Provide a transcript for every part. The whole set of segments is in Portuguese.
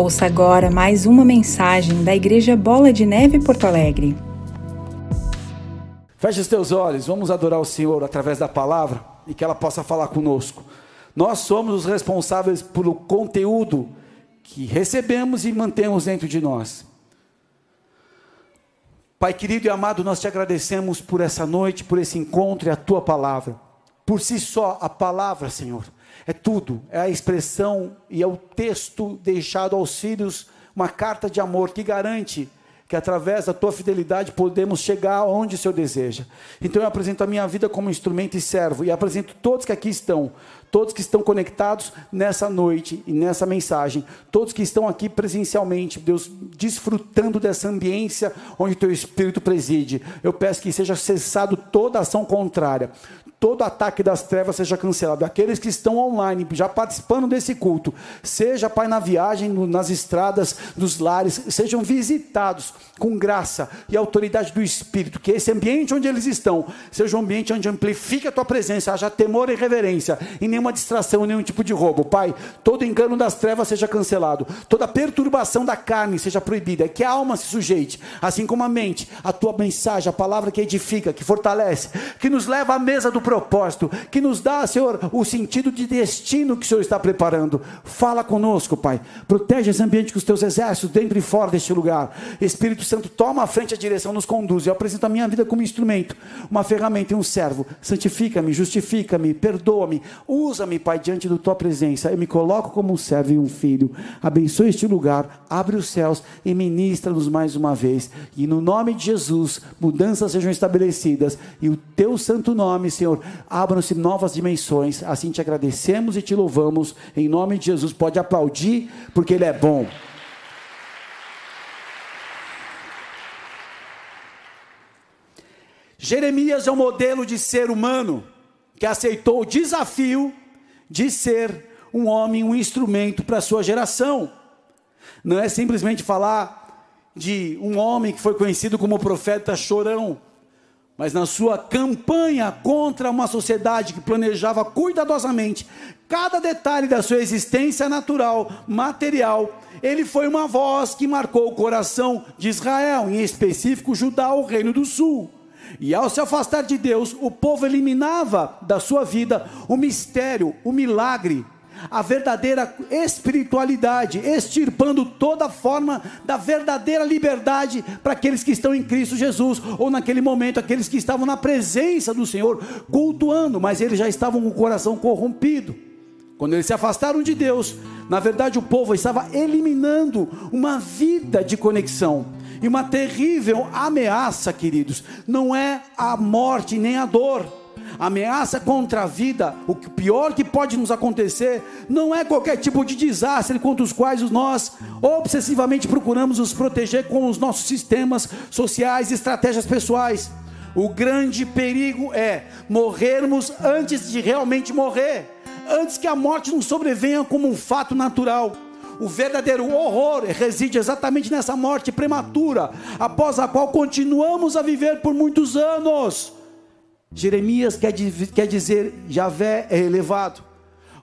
Ouça agora mais uma mensagem da Igreja Bola de Neve Porto Alegre. Feche os teus olhos, vamos adorar o Senhor através da palavra e que ela possa falar conosco. Nós somos os responsáveis pelo conteúdo que recebemos e mantemos dentro de nós. Pai querido e amado, nós te agradecemos por essa noite, por esse encontro e a tua palavra. Por si só, a palavra, Senhor, é tudo, é a expressão e é o texto deixado aos filhos, uma carta de amor que garante que através da tua fidelidade podemos chegar onde o Senhor deseja. Então eu apresento a minha vida como instrumento e servo, e apresento todos que aqui estão, todos que estão conectados nessa noite e nessa mensagem, todos que estão aqui presencialmente, Deus, desfrutando dessa ambiência onde o teu Espírito preside. Eu peço que seja cessado toda ação contrária, todo ataque das trevas seja cancelado. Aqueles que estão online, já participando desse culto, seja, Pai, na viagem, nas estradas, dos lares, sejam visitados com graça e autoridade do Espírito. Que esse ambiente onde eles estão seja um ambiente onde amplifique a tua presença, haja temor e reverência, e nenhuma distração, nenhum tipo de roubo. Pai, todo engano das trevas seja cancelado, toda perturbação da carne seja proibida, que a alma se sujeite, assim como a mente, a tua mensagem, a palavra que edifica, que fortalece, que nos leva à mesa do propósito, que nos dá, Senhor, o sentido de destino que o Senhor está preparando. Fala conosco, Pai. Protege esse ambiente com os teus exércitos, dentro e fora deste lugar. Espírito Santo, toma a frente, a direção, nos conduz. Eu apresento a minha vida como instrumento, uma ferramenta e um servo. Santifica-me, justifica-me, perdoa-me. Usa-me, Pai, diante da tua presença. Eu me coloco como um servo e um filho. Abençoe este lugar, abre os céus e ministra-nos mais uma vez. E no nome de Jesus, mudanças sejam estabelecidas. E o teu santo nome, Senhor, abram-se novas dimensões. Assim te agradecemos e te louvamos. Em nome de Jesus, pode aplaudir, porque Ele é bom. Jeremias é um modelo de ser humano que aceitou o desafio de ser um homem, um instrumento para a sua geração. Não é simplesmente falar de um homem que foi conhecido como profeta chorão mas na sua campanha contra uma sociedade que planejava cuidadosamente cada detalhe da sua existência natural, material, ele foi uma voz que marcou o coração de Israel, em específico Judá, o reino do sul. E ao se afastar de Deus, o povo eliminava da sua vida o mistério, o milagre, a verdadeira espiritualidade, extirpando toda forma da verdadeira liberdade para aqueles que estão em Cristo Jesus, ou naquele momento, aqueles que estavam na presença do Senhor, cultuando, mas eles já estavam com o coração corrompido. Quando eles se afastaram de Deus, na verdade o povo estava eliminando uma vida de conexão. E uma terrível ameaça, queridos, não é a morte nem a dor ameaça contra a vida, o pior que pode nos acontecer, não é qualquer tipo de desastre contra os quais nós obsessivamente procuramos nos proteger com os nossos sistemas sociais e estratégias pessoais. O grande perigo é morrermos antes de realmente morrer, antes que a morte nos sobrevenha como um fato natural. O verdadeiro horror reside exatamente nessa morte prematura, após a qual continuamos a viver por muitos anos. Jeremias quer, quer dizer Javé é elevado.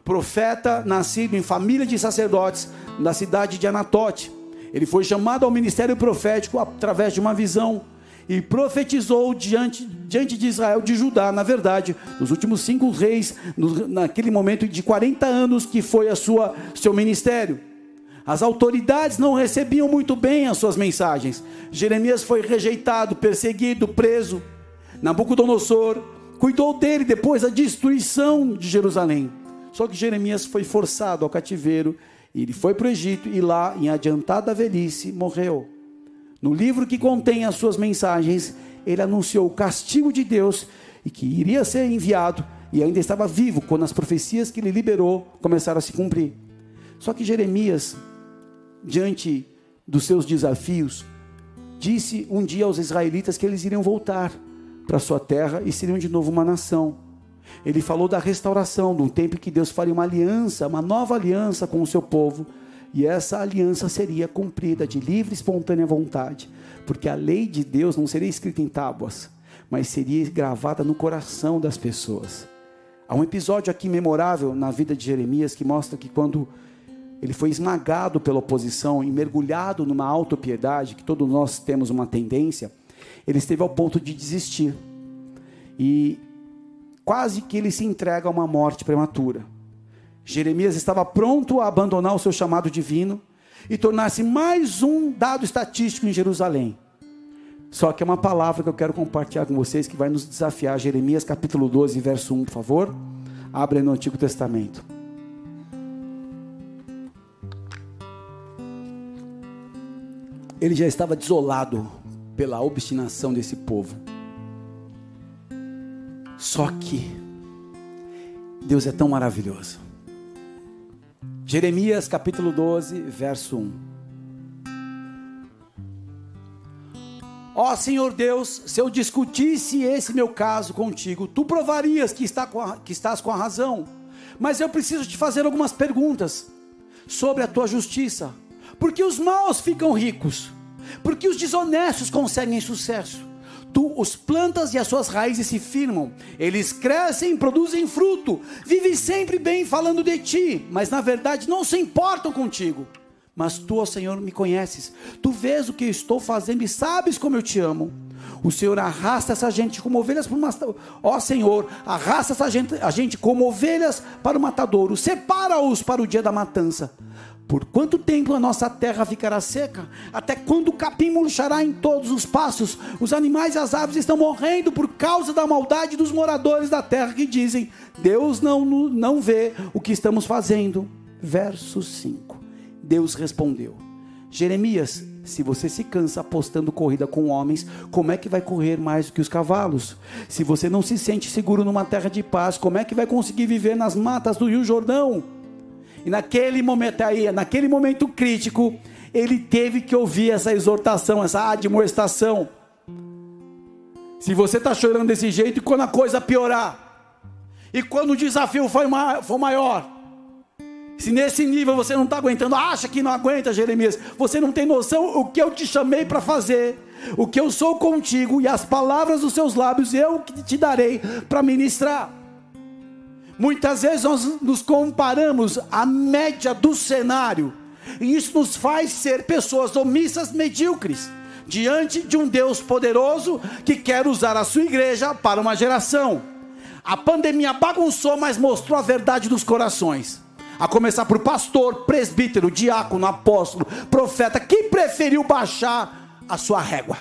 Profeta nascido em família de sacerdotes na cidade de Anatote. Ele foi chamado ao ministério profético através de uma visão e profetizou diante, diante de Israel, de Judá, na verdade, nos últimos cinco reis, no, naquele momento de 40 anos que foi a sua seu ministério. As autoridades não recebiam muito bem as suas mensagens. Jeremias foi rejeitado, perseguido, preso. Nabucodonosor cuidou dele depois da destruição de Jerusalém. Só que Jeremias foi forçado ao cativeiro, ele foi para o Egito e lá, em adiantada velhice, morreu. No livro que contém as suas mensagens, ele anunciou o castigo de Deus e que iria ser enviado, e ainda estava vivo quando as profecias que ele liberou começaram a se cumprir. Só que Jeremias, diante dos seus desafios, disse um dia aos israelitas que eles iriam voltar para sua terra e seriam de novo uma nação. Ele falou da restauração, de um tempo que Deus faria uma aliança, uma nova aliança com o seu povo, e essa aliança seria cumprida de livre e espontânea vontade, porque a lei de Deus não seria escrita em tábuas, mas seria gravada no coração das pessoas. Há um episódio aqui memorável na vida de Jeremias que mostra que quando ele foi esmagado pela oposição e mergulhado numa autopiedade, que todos nós temos uma tendência, ele esteve ao ponto de desistir. E quase que ele se entrega a uma morte prematura. Jeremias estava pronto a abandonar o seu chamado divino e tornar-se mais um dado estatístico em Jerusalém. Só que é uma palavra que eu quero compartilhar com vocês que vai nos desafiar. Jeremias capítulo 12, verso 1, por favor. Abre no Antigo Testamento. Ele já estava desolado pela obstinação desse povo. Só que Deus é tão maravilhoso. Jeremias capítulo 12, verso 1. Ó Senhor Deus, se eu discutisse esse meu caso contigo, tu provarias que, está com a, que estás com a razão. Mas eu preciso te fazer algumas perguntas sobre a tua justiça. Por que os maus ficam ricos? Por que os desonestos conseguem sucesso? Tu os plantas e as suas raízes se firmam, eles crescem produzem fruto, vivem sempre bem falando de ti, mas na verdade não se importam contigo. Mas tu, ó Senhor, me conheces, tu vês o que eu estou fazendo e sabes como eu te amo. O Senhor arrasta essa gente como ovelhas para o matador. Ó Senhor, arrasta essa gente, a gente como ovelhas para o matadouro. Separa-os para o dia da matança. Por quanto tempo a nossa terra ficará seca? Até quando o capim murchará em todos os passos? Os animais e as aves estão morrendo por causa da maldade dos moradores da terra que dizem: Deus não, não vê o que estamos fazendo. Verso 5. Deus respondeu: Jeremias, se você se cansa apostando corrida com homens, como é que vai correr mais do que os cavalos? Se você não se sente seguro numa terra de paz, como é que vai conseguir viver nas matas do Rio Jordão? E naquele momento aí, naquele momento crítico, ele teve que ouvir essa exortação, essa admoestação. Se você está chorando desse jeito, e quando a coisa piorar, e quando o desafio for, for maior, se nesse nível você não está aguentando, acha que não aguenta, Jeremias, você não tem noção o que eu te chamei para fazer, o que eu sou contigo e as palavras dos seus lábios eu que te darei para ministrar. Muitas vezes nós nos comparamos à média do cenário, e isso nos faz ser pessoas omissas, medíocres, diante de um Deus poderoso que quer usar a sua igreja para uma geração. A pandemia bagunçou, mas mostrou a verdade dos corações. A começar por pastor, presbítero, diácono, apóstolo, profeta, que preferiu baixar a sua régua.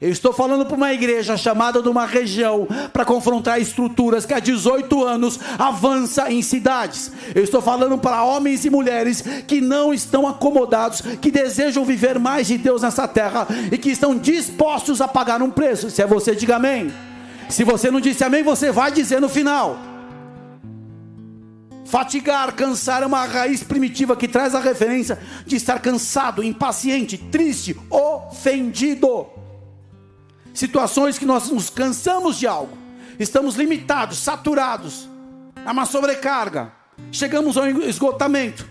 Eu estou falando para uma igreja chamada de uma região para confrontar estruturas que há 18 anos avança em cidades. Eu estou falando para homens e mulheres que não estão acomodados, que desejam viver mais de Deus nessa terra e que estão dispostos a pagar um preço. Se é você, diga amém. Se você não disse amém, você vai dizer no final. Fatigar, cansar é uma raiz primitiva que traz a referência de estar cansado, impaciente, triste, ofendido situações que nós nos cansamos de algo, estamos limitados, saturados, há uma sobrecarga, chegamos ao esgotamento.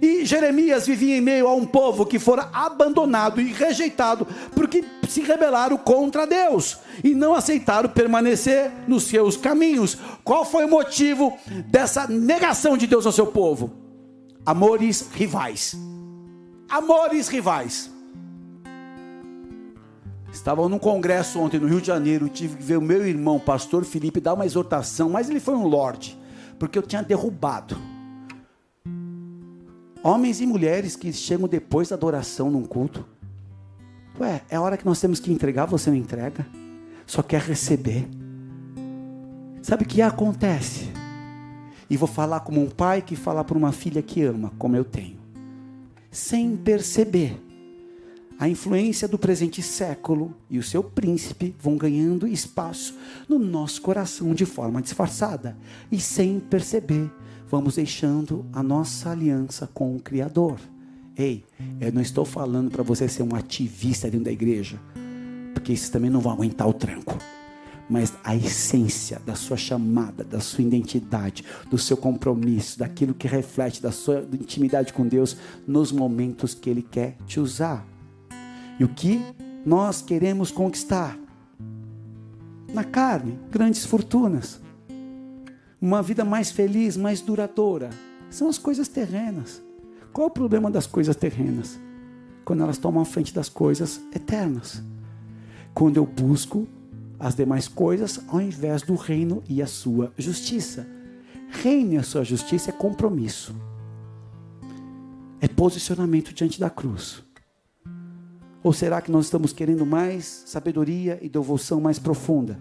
E Jeremias vivia em meio a um povo que fora abandonado e rejeitado porque se rebelaram contra Deus e não aceitaram permanecer nos seus caminhos. Qual foi o motivo dessa negação de Deus ao seu povo? Amores rivais. Amores rivais. Estava num congresso ontem no Rio de Janeiro, tive que ver o meu irmão, pastor Felipe, dar uma exortação, mas ele foi um lorde, porque eu tinha derrubado. Homens e mulheres que chegam depois da adoração num culto. Ué, é hora que nós temos que entregar, você não entrega. Só quer receber. Sabe o que acontece? E vou falar como um pai que fala para uma filha que ama, como eu tenho. Sem perceber a influência do presente século e o seu príncipe vão ganhando espaço no nosso coração de forma disfarçada e sem perceber, vamos deixando a nossa aliança com o Criador. Ei, eu não estou falando para você ser um ativista dentro da igreja, porque isso também não vai aguentar o tranco. Mas a essência da sua chamada, da sua identidade, do seu compromisso, daquilo que reflete da sua intimidade com Deus nos momentos que Ele quer te usar. E o que nós queremos conquistar? Na carne, grandes fortunas. Uma vida mais feliz, mais duradoura. São as coisas terrenas. Qual o problema das coisas terrenas? Quando elas tomam a frente das coisas eternas. Quando eu busco as demais coisas ao invés do reino e a sua justiça. Reino e a sua justiça é compromisso. É posicionamento diante da cruz. Ou será que nós estamos querendo mais sabedoria e devoção mais profunda?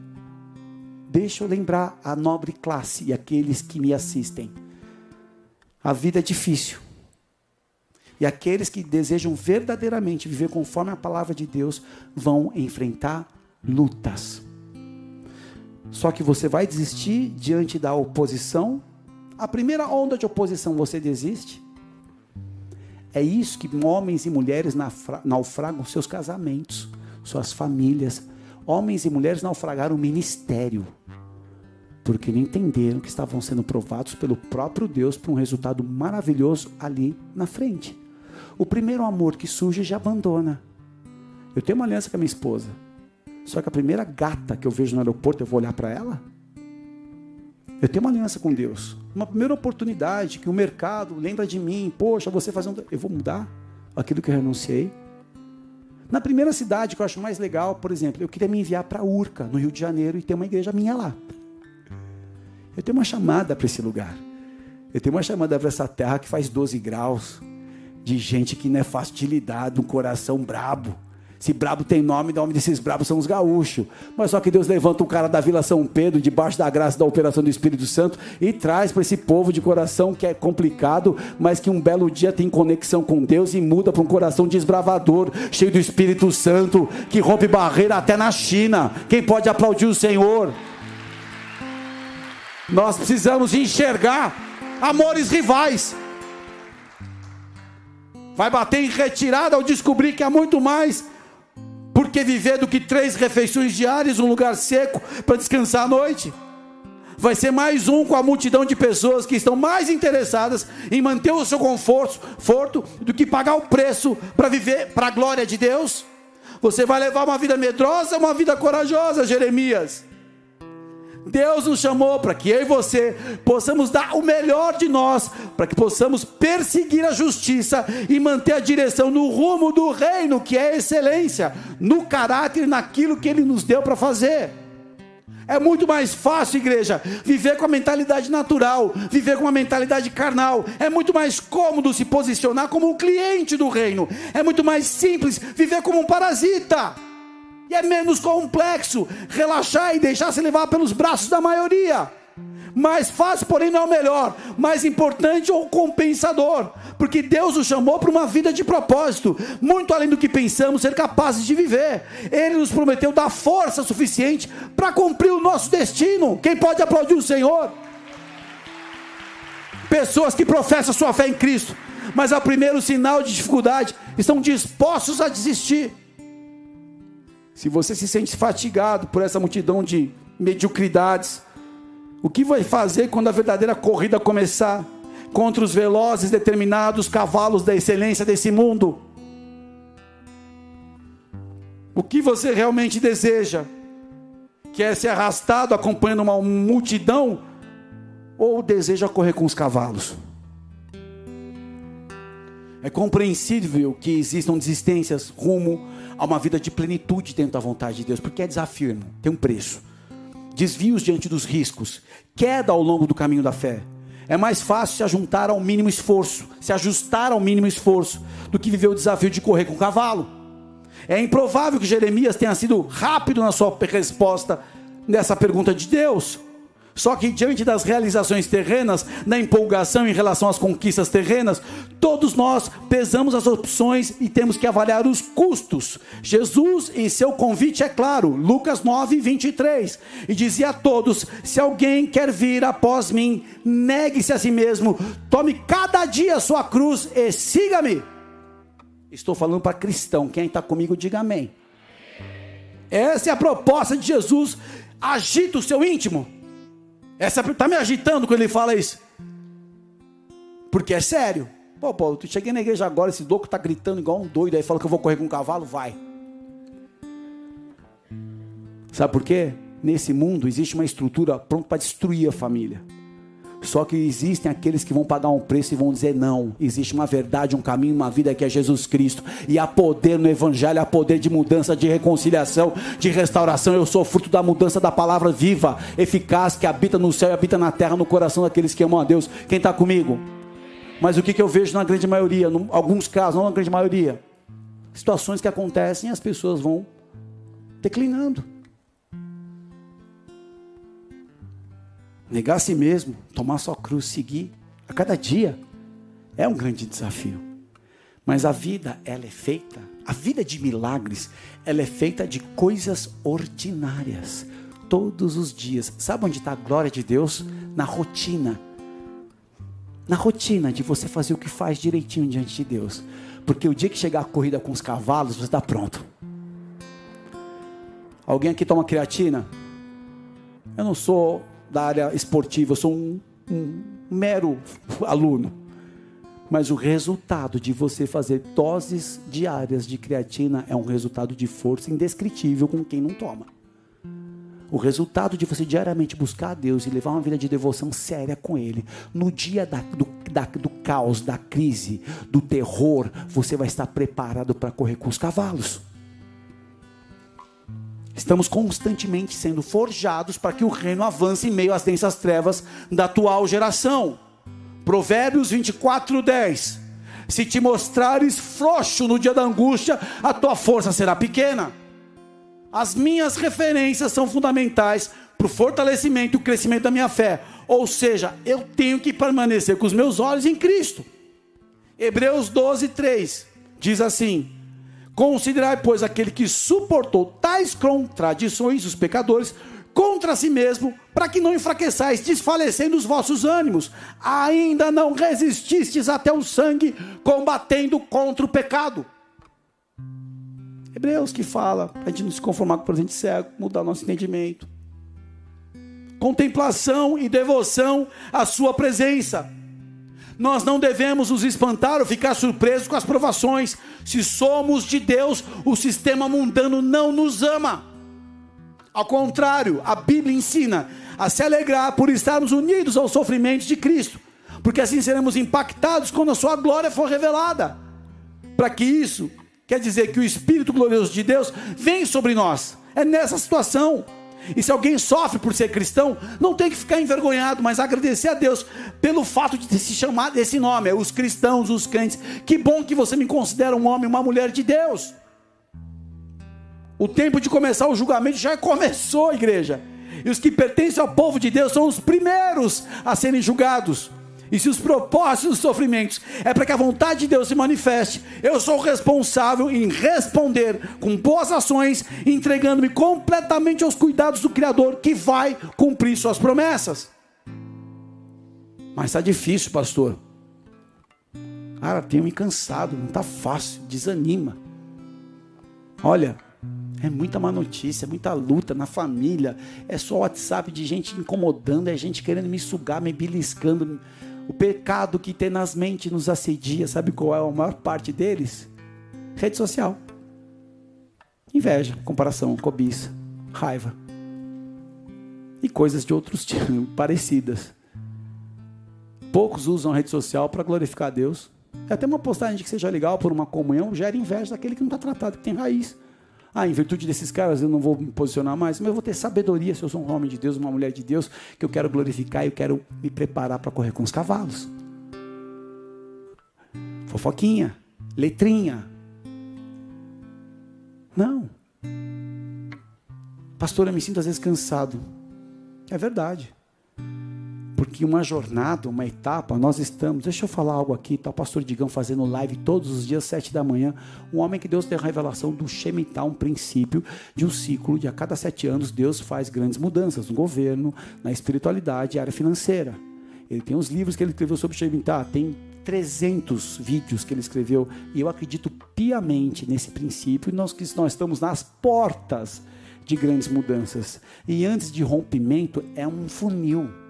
Deixa eu lembrar a nobre classe e aqueles que me assistem. A vida é difícil. E aqueles que desejam verdadeiramente viver conforme a palavra de Deus vão enfrentar lutas. Só que você vai desistir diante da oposição. A primeira onda de oposição você desiste. É isso que homens e mulheres naufragam seus casamentos, suas famílias. Homens e mulheres naufragaram o ministério, porque não entenderam que estavam sendo provados pelo próprio Deus para um resultado maravilhoso ali na frente. O primeiro amor que surge já abandona. Eu tenho uma aliança com a minha esposa. Só que a primeira gata que eu vejo no aeroporto, eu vou olhar para ela? Eu tenho uma aliança com Deus. Uma primeira oportunidade que o mercado lembra de mim. Poxa, você faz um. Eu vou mudar aquilo que eu renunciei. Na primeira cidade que eu acho mais legal, por exemplo, eu queria me enviar para Urca, no Rio de Janeiro, e ter uma igreja minha lá. Eu tenho uma chamada para esse lugar. Eu tenho uma chamada para essa terra que faz 12 graus, de gente que não é fácil de lidar, de um coração brabo. Se brabo tem nome, o nome desses brabos são os gaúchos. Mas só que Deus levanta um cara da Vila São Pedro, debaixo da graça da operação do Espírito Santo, e traz para esse povo de coração que é complicado, mas que um belo dia tem conexão com Deus e muda para um coração desbravador, cheio do Espírito Santo, que rompe barreira até na China. Quem pode aplaudir o Senhor? Nós precisamos enxergar amores rivais. Vai bater em retirada ao descobrir que há muito mais porque viver do que três refeições diárias, um lugar seco para descansar à noite. Vai ser mais um com a multidão de pessoas que estão mais interessadas em manter o seu conforto do que pagar o preço para viver para a glória de Deus. Você vai levar uma vida medrosa, uma vida corajosa, Jeremias. Deus nos chamou para que eu e você possamos dar o melhor de nós, para que possamos perseguir a justiça e manter a direção no rumo do reino, que é excelência, no caráter e naquilo que Ele nos deu para fazer. É muito mais fácil, igreja, viver com a mentalidade natural, viver com a mentalidade carnal. É muito mais cômodo se posicionar como um cliente do reino. É muito mais simples viver como um parasita. E é menos complexo relaxar e deixar se levar pelos braços da maioria. Mais fácil, porém não é o melhor. Mais importante ou compensador. Porque Deus nos chamou para uma vida de propósito, muito além do que pensamos ser capazes de viver. Ele nos prometeu dar força suficiente para cumprir o nosso destino. Quem pode aplaudir o Senhor? Pessoas que professam sua fé em Cristo, mas ao primeiro sinal de dificuldade estão dispostos a desistir. Se você se sente fatigado por essa multidão de mediocridades, o que vai fazer quando a verdadeira corrida começar contra os velozes, determinados cavalos da excelência desse mundo? O que você realmente deseja? Quer ser arrastado acompanhando uma multidão? Ou deseja correr com os cavalos? É compreensível que existam desistências rumo a uma vida de plenitude dentro da vontade de Deus, porque é desafio, irmão, tem um preço. Desvios diante dos riscos, queda ao longo do caminho da fé. É mais fácil se ajuntar ao mínimo esforço, se ajustar ao mínimo esforço, do que viver o desafio de correr com o cavalo. É improvável que Jeremias tenha sido rápido na sua resposta nessa pergunta de Deus. Só que diante das realizações terrenas, da empolgação em relação às conquistas terrenas, todos nós pesamos as opções e temos que avaliar os custos. Jesus, em seu convite, é claro, Lucas 9, 23, e dizia a todos: Se alguém quer vir após mim, negue-se a si mesmo, tome cada dia a sua cruz e siga-me. Estou falando para cristão, quem está comigo, diga amém. Essa é a proposta de Jesus. Agita o seu íntimo. Essa está me agitando quando ele fala isso. Porque é sério. Pô, Paulo, tu cheguei na igreja agora, esse louco está gritando igual um doido, aí fala que eu vou correr com um cavalo, vai. Sabe por quê? Nesse mundo existe uma estrutura pronta para destruir a família. Só que existem aqueles que vão pagar um preço e vão dizer não. Existe uma verdade, um caminho, uma vida que é Jesus Cristo. E há poder no Evangelho, há poder de mudança, de reconciliação, de restauração. Eu sou fruto da mudança da palavra viva, eficaz, que habita no céu e habita na terra, no coração daqueles que amam a Deus. Quem está comigo? Mas o que, que eu vejo na grande maioria, em alguns casos, não na grande maioria, situações que acontecem e as pessoas vão declinando. Negar a si mesmo, tomar sua cruz, seguir a cada dia é um grande desafio. Mas a vida, ela é feita, a vida de milagres, ela é feita de coisas ordinárias, todos os dias. Sabe onde está a glória de Deus? Na rotina. Na rotina de você fazer o que faz direitinho diante de Deus. Porque o dia que chegar a corrida com os cavalos, você está pronto. Alguém aqui toma creatina? Eu não sou da área esportiva, eu sou um, um mero aluno. Mas o resultado de você fazer doses diárias de creatina é um resultado de força indescritível com quem não toma. O resultado de você diariamente buscar a Deus e levar uma vida de devoção séria com Ele, no dia da, do, da, do caos, da crise, do terror, você vai estar preparado para correr com os cavalos. Estamos constantemente sendo forjados para que o reino avance em meio às densas trevas da atual geração. Provérbios 24, 10. Se te mostrares frouxo no dia da angústia, a tua força será pequena. As minhas referências são fundamentais para o fortalecimento e o crescimento da minha fé. Ou seja, eu tenho que permanecer com os meus olhos em Cristo. Hebreus 12, 3 diz assim: Considerai, pois, aquele que suportou tais contradições, os pecadores, contra si mesmo, para que não enfraqueçais, desfalecendo os vossos ânimos. Ainda não resististes até o sangue, combatendo contra o pecado. Hebreus que fala, a gente não se conformar com o presente cego, mudar nosso entendimento. Contemplação e devoção à sua presença. Nós não devemos nos espantar ou ficar surpresos com as provações. Se somos de Deus, o sistema mundano não nos ama. Ao contrário, a Bíblia ensina a se alegrar por estarmos unidos aos sofrimentos de Cristo, porque assim seremos impactados quando a sua glória for revelada. Para que isso quer dizer que o Espírito glorioso de Deus vem sobre nós. É nessa situação. E se alguém sofre por ser cristão, não tem que ficar envergonhado, mas agradecer a Deus pelo fato de se chamado desse nome, é os cristãos, os crentes. Que bom que você me considera um homem, uma mulher de Deus. O tempo de começar o julgamento já começou, igreja. E os que pertencem ao povo de Deus são os primeiros a serem julgados. E se os propósitos dos sofrimentos é para que a vontade de Deus se manifeste, eu sou responsável em responder com boas ações, entregando-me completamente aos cuidados do Criador que vai cumprir suas promessas. Mas está difícil, pastor. Cara, tenho me cansado, não está fácil, desanima. Olha, é muita má notícia, é muita luta na família, é só WhatsApp de gente incomodando, é gente querendo me sugar, me beliscando. O pecado que tenazmente nos assedia, sabe qual é a maior parte deles? Rede social. Inveja, comparação, cobiça, raiva. E coisas de outros tipos, parecidas. Poucos usam a rede social para glorificar a Deus. É até uma postagem que seja legal por uma comunhão, gera inveja daquele que não está tratado, que tem raiz. Ah, em virtude desses caras eu não vou me posicionar mais, mas eu vou ter sabedoria se eu sou um homem de Deus, uma mulher de Deus, que eu quero glorificar e eu quero me preparar para correr com os cavalos. Fofoquinha, letrinha. Não. Pastor, eu me sinto às vezes cansado. É verdade. Porque uma jornada, uma etapa, nós estamos. Deixa eu falar algo aqui. Está o pastor Digão fazendo live todos os dias, sete da manhã. Um homem que Deus tem a revelação do Shemitah, um princípio de um ciclo de a cada sete anos Deus faz grandes mudanças no governo, na espiritualidade e área financeira. Ele tem os livros que ele escreveu sobre Shemitah, tem 300 vídeos que ele escreveu. E eu acredito piamente nesse princípio. E nós, nós estamos nas portas de grandes mudanças. E antes de rompimento, é um funil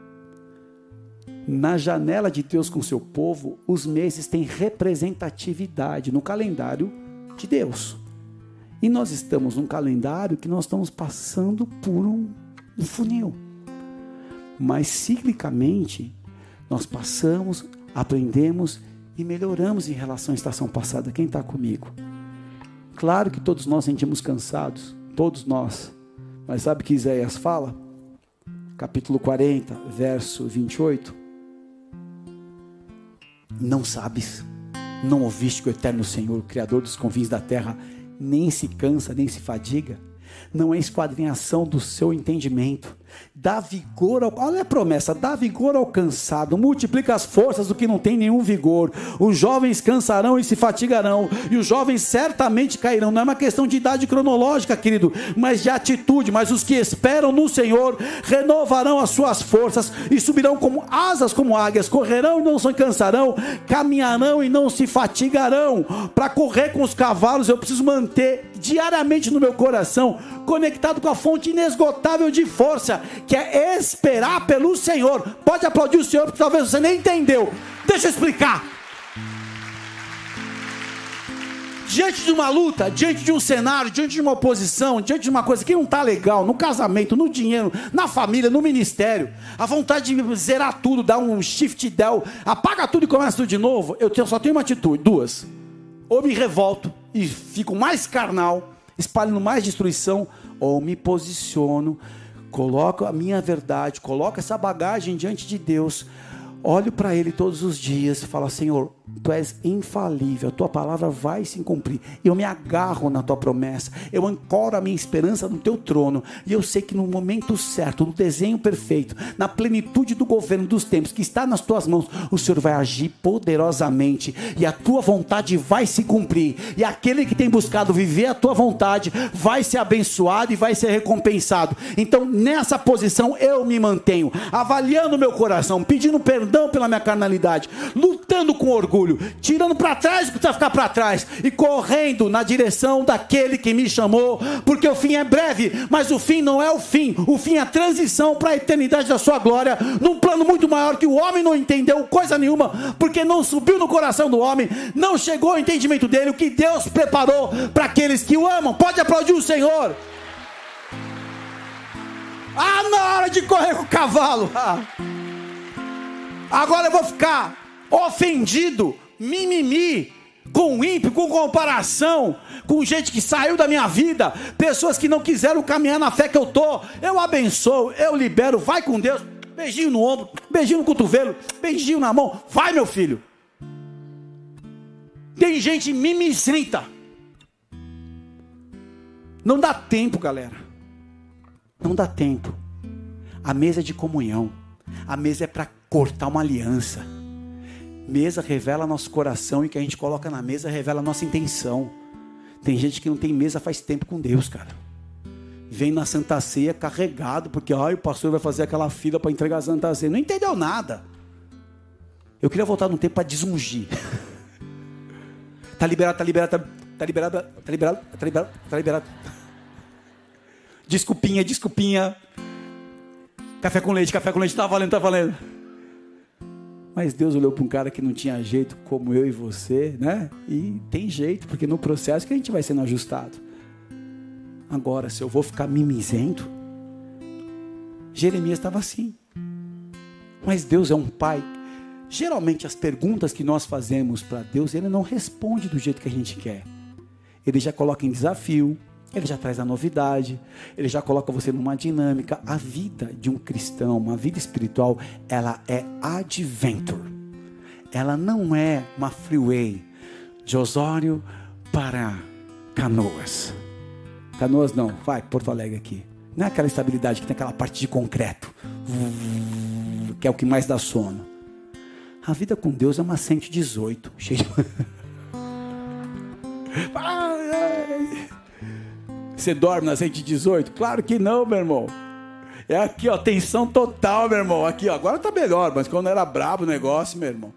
na janela de Deus com seu povo, os meses têm representatividade no calendário de Deus. E nós estamos num calendário que nós estamos passando por um, um funil. Mas ciclicamente, nós passamos, aprendemos e melhoramos em relação à estação passada. Quem está comigo? Claro que todos nós sentimos cansados, todos nós. Mas sabe o que Isaías fala? Capítulo 40, verso 28. Não sabes, não ouviste que o eterno Senhor, Criador dos confins da terra, nem se cansa, nem se fadiga? Não é esquadrinhação do seu entendimento dá vigor ao, olha a promessa, dá vigor ao cansado, multiplica as forças do que não tem nenhum vigor. Os jovens cansarão e se fatigarão, e os jovens certamente cairão. Não é uma questão de idade cronológica, querido, mas de atitude. Mas os que esperam no Senhor renovarão as suas forças e subirão como asas como águias, correrão e não se cansarão, caminharão e não se fatigarão. Para correr com os cavalos, eu preciso manter diariamente no meu coração conectado com a fonte inesgotável de força que é esperar pelo Senhor. Pode aplaudir o Senhor, porque talvez você nem entendeu. Deixa eu explicar. Diante de uma luta, diante de um cenário, diante de uma oposição, diante de uma coisa que não está legal, no casamento, no dinheiro, na família, no ministério, a vontade de zerar tudo, dar um shift del, apaga tudo e começa tudo de novo, eu só tenho uma atitude, duas. Ou me revolto e fico mais carnal, espalhando mais destruição, ou me posiciono coloco a minha verdade, coloco essa bagagem diante de Deus, olho para Ele todos os dias e falo: Senhor, Tu és infalível, a tua palavra vai se cumprir. Eu me agarro na tua promessa, eu ancoro a minha esperança no teu trono, e eu sei que no momento certo, no desenho perfeito, na plenitude do governo dos tempos que está nas tuas mãos, o Senhor vai agir poderosamente e a tua vontade vai se cumprir. E aquele que tem buscado viver a tua vontade vai ser abençoado e vai ser recompensado. Então, nessa posição eu me mantenho, avaliando meu coração, pedindo perdão pela minha carnalidade, lutando com orgulho tirando para trás o que precisa ficar para trás e correndo na direção daquele que me chamou, porque o fim é breve, mas o fim não é o fim, o fim é a transição para a eternidade da sua glória, num plano muito maior que o homem não entendeu coisa nenhuma, porque não subiu no coração do homem, não chegou ao entendimento dele, o que Deus preparou para aqueles que o amam. Pode aplaudir o Senhor. Ah, na hora de correr com o cavalo. Ah. Agora eu vou ficar ofendido, mimimi, com ímpio, com comparação, com gente que saiu da minha vida, pessoas que não quiseram caminhar na fé que eu tô. Eu abençoo, eu libero, vai com Deus. Beijinho no ombro, beijinho no cotovelo, beijinho na mão. Vai, meu filho. Tem gente mimizenta. Não dá tempo, galera. Não dá tempo. A mesa é de comunhão. A mesa é para cortar uma aliança. Mesa revela nosso coração e o que a gente coloca na mesa revela nossa intenção. Tem gente que não tem mesa faz tempo com Deus, cara. Vem na Santa Ceia carregado, porque ai, o pastor vai fazer aquela fila para entregar a Santa Ceia. Não entendeu nada. Eu queria voltar no tempo para desungir. tá liberado, tá liberado, tá, tá liberado, tá liberado, tá liberado, tá liberado. Desculpinha, desculpinha. Café com leite, café com leite, tá valendo, tá valendo. Mas Deus olhou para um cara que não tinha jeito, como eu e você, né? E tem jeito, porque no processo que a gente vai sendo ajustado. Agora, se eu vou ficar mimizento, Jeremias estava assim. Mas Deus é um pai. Geralmente as perguntas que nós fazemos para Deus, ele não responde do jeito que a gente quer. Ele já coloca em desafio, ele já traz a novidade, ele já coloca você numa dinâmica. A vida de um cristão, uma vida espiritual, ela é adventure. Ela não é uma freeway de Osório para Canoas. Canoas não, vai, Porto Alegre aqui. Não é aquela estabilidade que tem aquela parte de concreto, que é o que mais dá sono. A vida com Deus é uma 118, cheio de... Você dorme na 118? Claro que não, meu irmão. É aqui, ó, tensão total, meu irmão. Aqui, ó, agora tá melhor, mas quando era brabo o negócio, meu irmão.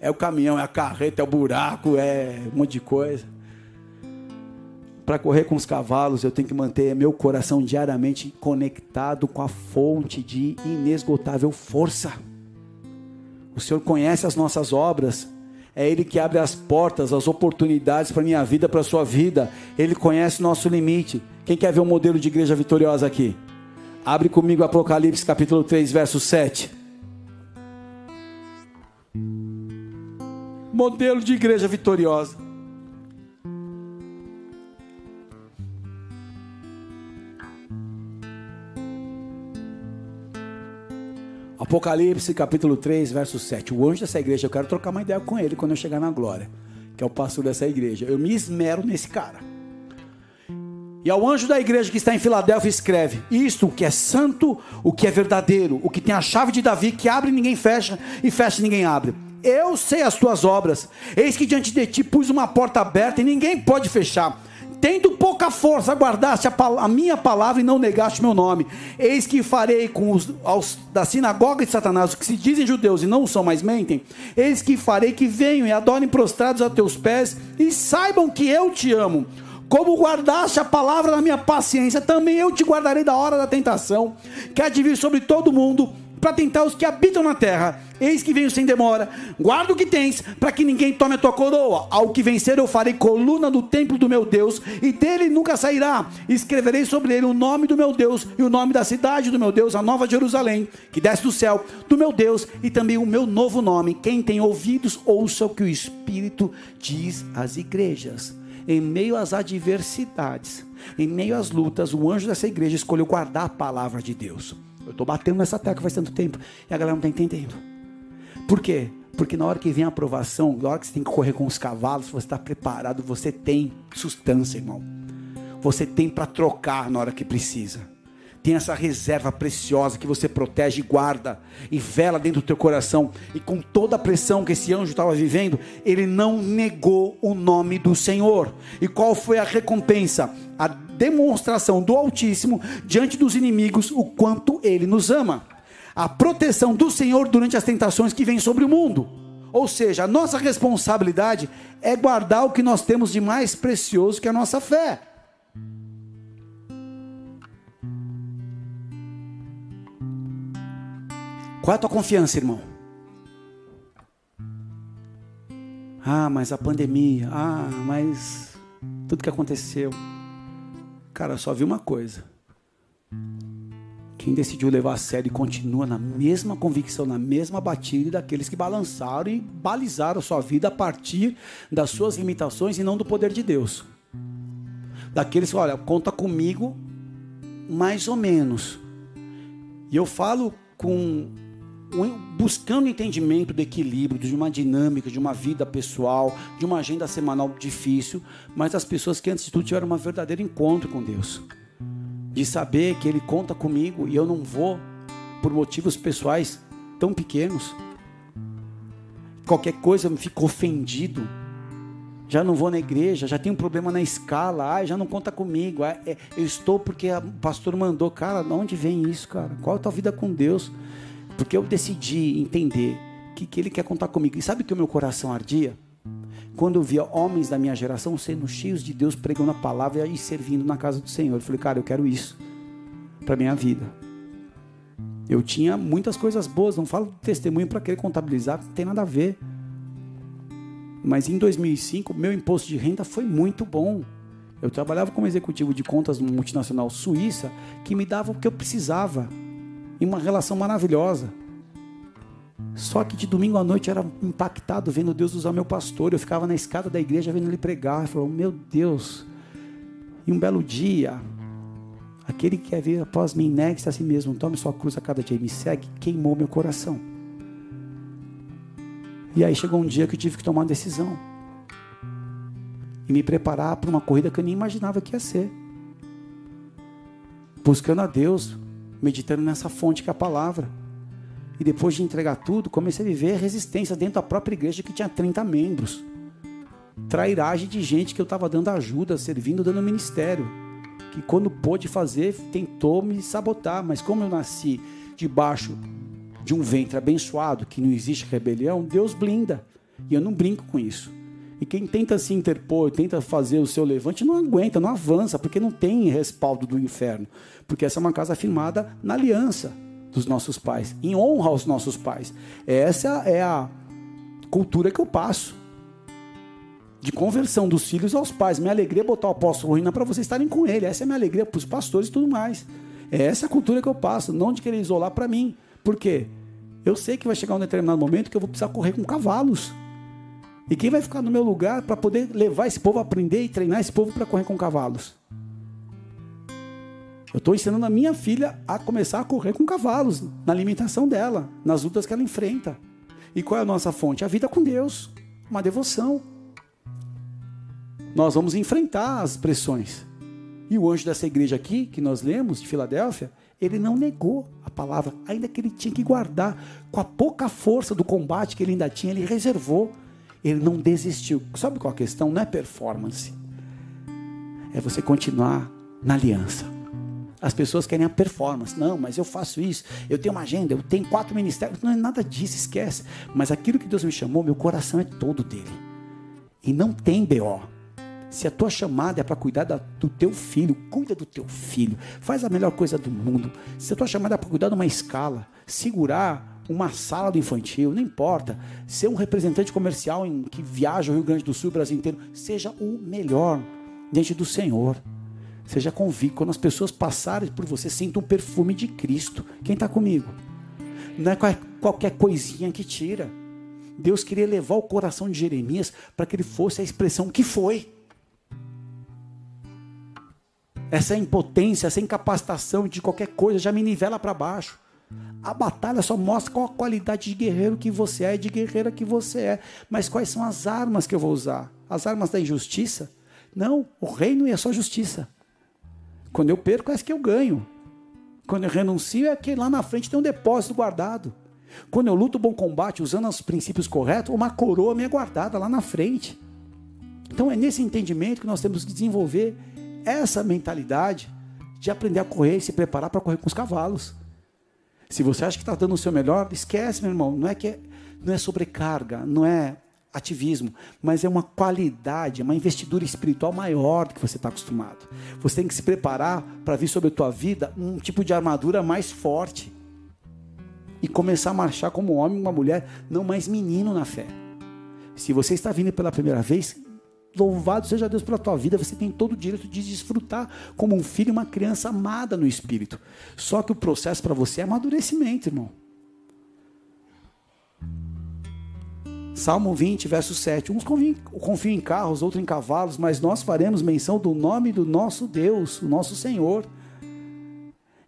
É o caminhão, é a carreta, é o buraco, é um monte de coisa. Para correr com os cavalos, eu tenho que manter meu coração diariamente conectado com a fonte de inesgotável força. O Senhor conhece as nossas obras, é Ele que abre as portas, as oportunidades para minha vida, para a sua vida. Ele conhece nosso limite. Quem quer ver um modelo de igreja vitoriosa aqui? Abre comigo Apocalipse capítulo 3, verso 7. Modelo de igreja vitoriosa. Apocalipse capítulo 3, verso 7. O anjo dessa igreja, eu quero trocar uma ideia com ele quando eu chegar na glória, que é o pastor dessa igreja. Eu me esmero nesse cara. E ao anjo da igreja que está em Filadélfia escreve: Isto, o que é santo, o que é verdadeiro, o que tem a chave de Davi, que abre e ninguém fecha, e fecha e ninguém abre. Eu sei as tuas obras. Eis que diante de ti pus uma porta aberta e ninguém pode fechar tendo pouca força, guardaste a, a, minha palavra e não negaste meu nome. Eis que farei com os aos, da sinagoga de Satanás, os que se dizem judeus e não são mais mentem, eis que farei que venham e adorem prostrados a teus pés e saibam que eu te amo. Como guardaste a palavra da minha paciência, também eu te guardarei da hora da tentação, que há de vir sobre todo mundo para tentar os que habitam na terra. Eis que venho sem demora. Guarda o que tens, para que ninguém tome a tua coroa. Ao que vencer, eu farei coluna do templo do meu Deus, e dele nunca sairá. Escreverei sobre ele o nome do meu Deus e o nome da cidade do meu Deus, a nova Jerusalém, que desce do céu, do meu Deus, e também o meu novo nome. Quem tem ouvidos, ouça o que o Espírito diz às igrejas. Em meio às adversidades, em meio às lutas, o anjo dessa igreja escolheu guardar a palavra de Deus. Eu estou batendo nessa tecla faz tanto tempo e a galera não está entendendo. Por quê? Porque na hora que vem a aprovação, na hora que você tem que correr com os cavalos, você está preparado, você tem sustância, irmão. Você tem para trocar na hora que precisa. Tem essa reserva preciosa que você protege e guarda e vela dentro do teu coração. E com toda a pressão que esse anjo estava vivendo, ele não negou o nome do Senhor. E qual foi a recompensa? A demonstração do Altíssimo diante dos inimigos o quanto ele nos ama. A proteção do Senhor durante as tentações que vêm sobre o mundo. Ou seja, a nossa responsabilidade é guardar o que nós temos de mais precioso que a nossa fé. Qual é a tua confiança, irmão? Ah, mas a pandemia. Ah, mas tudo que aconteceu. Cara, só vi uma coisa. Quem decidiu levar a sério e continua na mesma convicção, na mesma batida daqueles que balançaram e balizaram sua vida a partir das suas limitações e não do poder de Deus. Daqueles que, olha, conta comigo mais ou menos. E eu falo com buscando entendimento do equilíbrio, de uma dinâmica, de uma vida pessoal, de uma agenda semanal difícil, mas as pessoas que antes de tudo tiveram um verdadeiro encontro com Deus. De saber que Ele conta comigo e eu não vou por motivos pessoais tão pequenos. Qualquer coisa me fico ofendido. Já não vou na igreja, já tenho um problema na escala, ah, já não conta comigo. Ah, é, eu estou porque o pastor mandou. Cara, de onde vem isso, cara? Qual é a tua vida com Deus? Porque eu decidi entender que, que ele quer contar comigo. E sabe que o meu coração ardia? Quando eu via homens da minha geração sendo cheios de Deus, pregando a palavra e servindo na casa do Senhor. Eu falei, cara, eu quero isso para minha vida. Eu tinha muitas coisas boas, não falo testemunho para querer contabilizar, não tem nada a ver. Mas em 2005, meu imposto de renda foi muito bom. Eu trabalhava como executivo de contas numa multinacional suíça que me dava o que eu precisava em uma relação maravilhosa. Só que de domingo à noite eu era impactado vendo Deus usar meu pastor. Eu ficava na escada da igreja vendo ele pregar. Eu falava, meu Deus. E um belo dia, aquele que quer vir após mim, negue-se a si mesmo, tome sua cruz a cada dia e me segue, queimou meu coração. E aí chegou um dia que eu tive que tomar uma decisão. E me preparar para uma corrida que eu nem imaginava que ia ser. Buscando a Deus, meditando nessa fonte que é a palavra. E depois de entregar tudo, comecei a viver resistência dentro da própria igreja que tinha 30 membros. Trairagem de gente que eu estava dando ajuda, servindo, dando ministério. Que quando pôde fazer, tentou me sabotar. Mas como eu nasci debaixo de um ventre abençoado, que não existe rebelião, Deus blinda. E eu não brinco com isso. E quem tenta se interpor, tenta fazer o seu levante, não aguenta, não avança, porque não tem respaldo do inferno. Porque essa é uma casa firmada na aliança dos nossos pais, em honra aos nossos pais. Essa é a cultura que eu passo. De conversão dos filhos aos pais. Minha alegria é botar o apóstolo Ruína para vocês estarem com ele. Essa é a minha alegria para os pastores e tudo mais. É essa a cultura que eu passo, não de querer isolar para mim. Por quê? Eu sei que vai chegar um determinado momento que eu vou precisar correr com cavalos. E quem vai ficar no meu lugar para poder levar esse povo a aprender e treinar esse povo para correr com cavalos? Eu estou ensinando a minha filha a começar a correr com cavalos, na alimentação dela, nas lutas que ela enfrenta. E qual é a nossa fonte? A vida com Deus, uma devoção. Nós vamos enfrentar as pressões. E o anjo dessa igreja aqui, que nós lemos, de Filadélfia, ele não negou a palavra, ainda que ele tinha que guardar. Com a pouca força do combate que ele ainda tinha, ele reservou. Ele não desistiu. Sabe qual a questão? Não é performance. É você continuar na aliança. As pessoas querem a performance. Não, mas eu faço isso, eu tenho uma agenda, eu tenho quatro ministérios. Não é nada disso, esquece. Mas aquilo que Deus me chamou, meu coração é todo dele. E não tem BO. Se a tua chamada é para cuidar do teu filho, cuida do teu filho. Faz a melhor coisa do mundo. Se a tua chamada é para cuidar de uma escala, segurar uma sala do infantil, não importa. Ser um representante comercial em, que viaja o Rio Grande do Sul, o Brasil inteiro, seja o melhor diante do Senhor. Seja convicto. Quando as pessoas passarem por você, sinta um perfume de Cristo. Quem está comigo? Não é qualquer coisinha que tira. Deus queria levar o coração de Jeremias para que ele fosse a expressão que foi. Essa impotência, essa incapacitação de qualquer coisa já me nivela para baixo. A batalha só mostra qual a qualidade de guerreiro que você é e de guerreira que você é. Mas quais são as armas que eu vou usar? As armas da injustiça? Não, o reino é só justiça. Quando eu perco, é que eu ganho. Quando eu renuncio, é que lá na frente tem um depósito guardado. Quando eu luto bom combate usando os princípios corretos, uma coroa me é guardada lá na frente. Então é nesse entendimento que nós temos que desenvolver essa mentalidade de aprender a correr e se preparar para correr com os cavalos. Se você acha que está dando o seu melhor, esquece, meu irmão. Não é que é, não é sobrecarga, não é ativismo, mas é uma qualidade, é uma investidura espiritual maior do que você está acostumado. Você tem que se preparar para vir sobre a tua vida um tipo de armadura mais forte e começar a marchar como homem, uma mulher, não mais menino na fé. Se você está vindo pela primeira vez, louvado seja Deus pela tua vida, você tem todo o direito de desfrutar como um filho, uma criança amada no espírito. Só que o processo para você é amadurecimento, irmão. Salmo 20, verso 7. Uns confiam em carros, outros em cavalos, mas nós faremos menção do nome do nosso Deus, o nosso Senhor.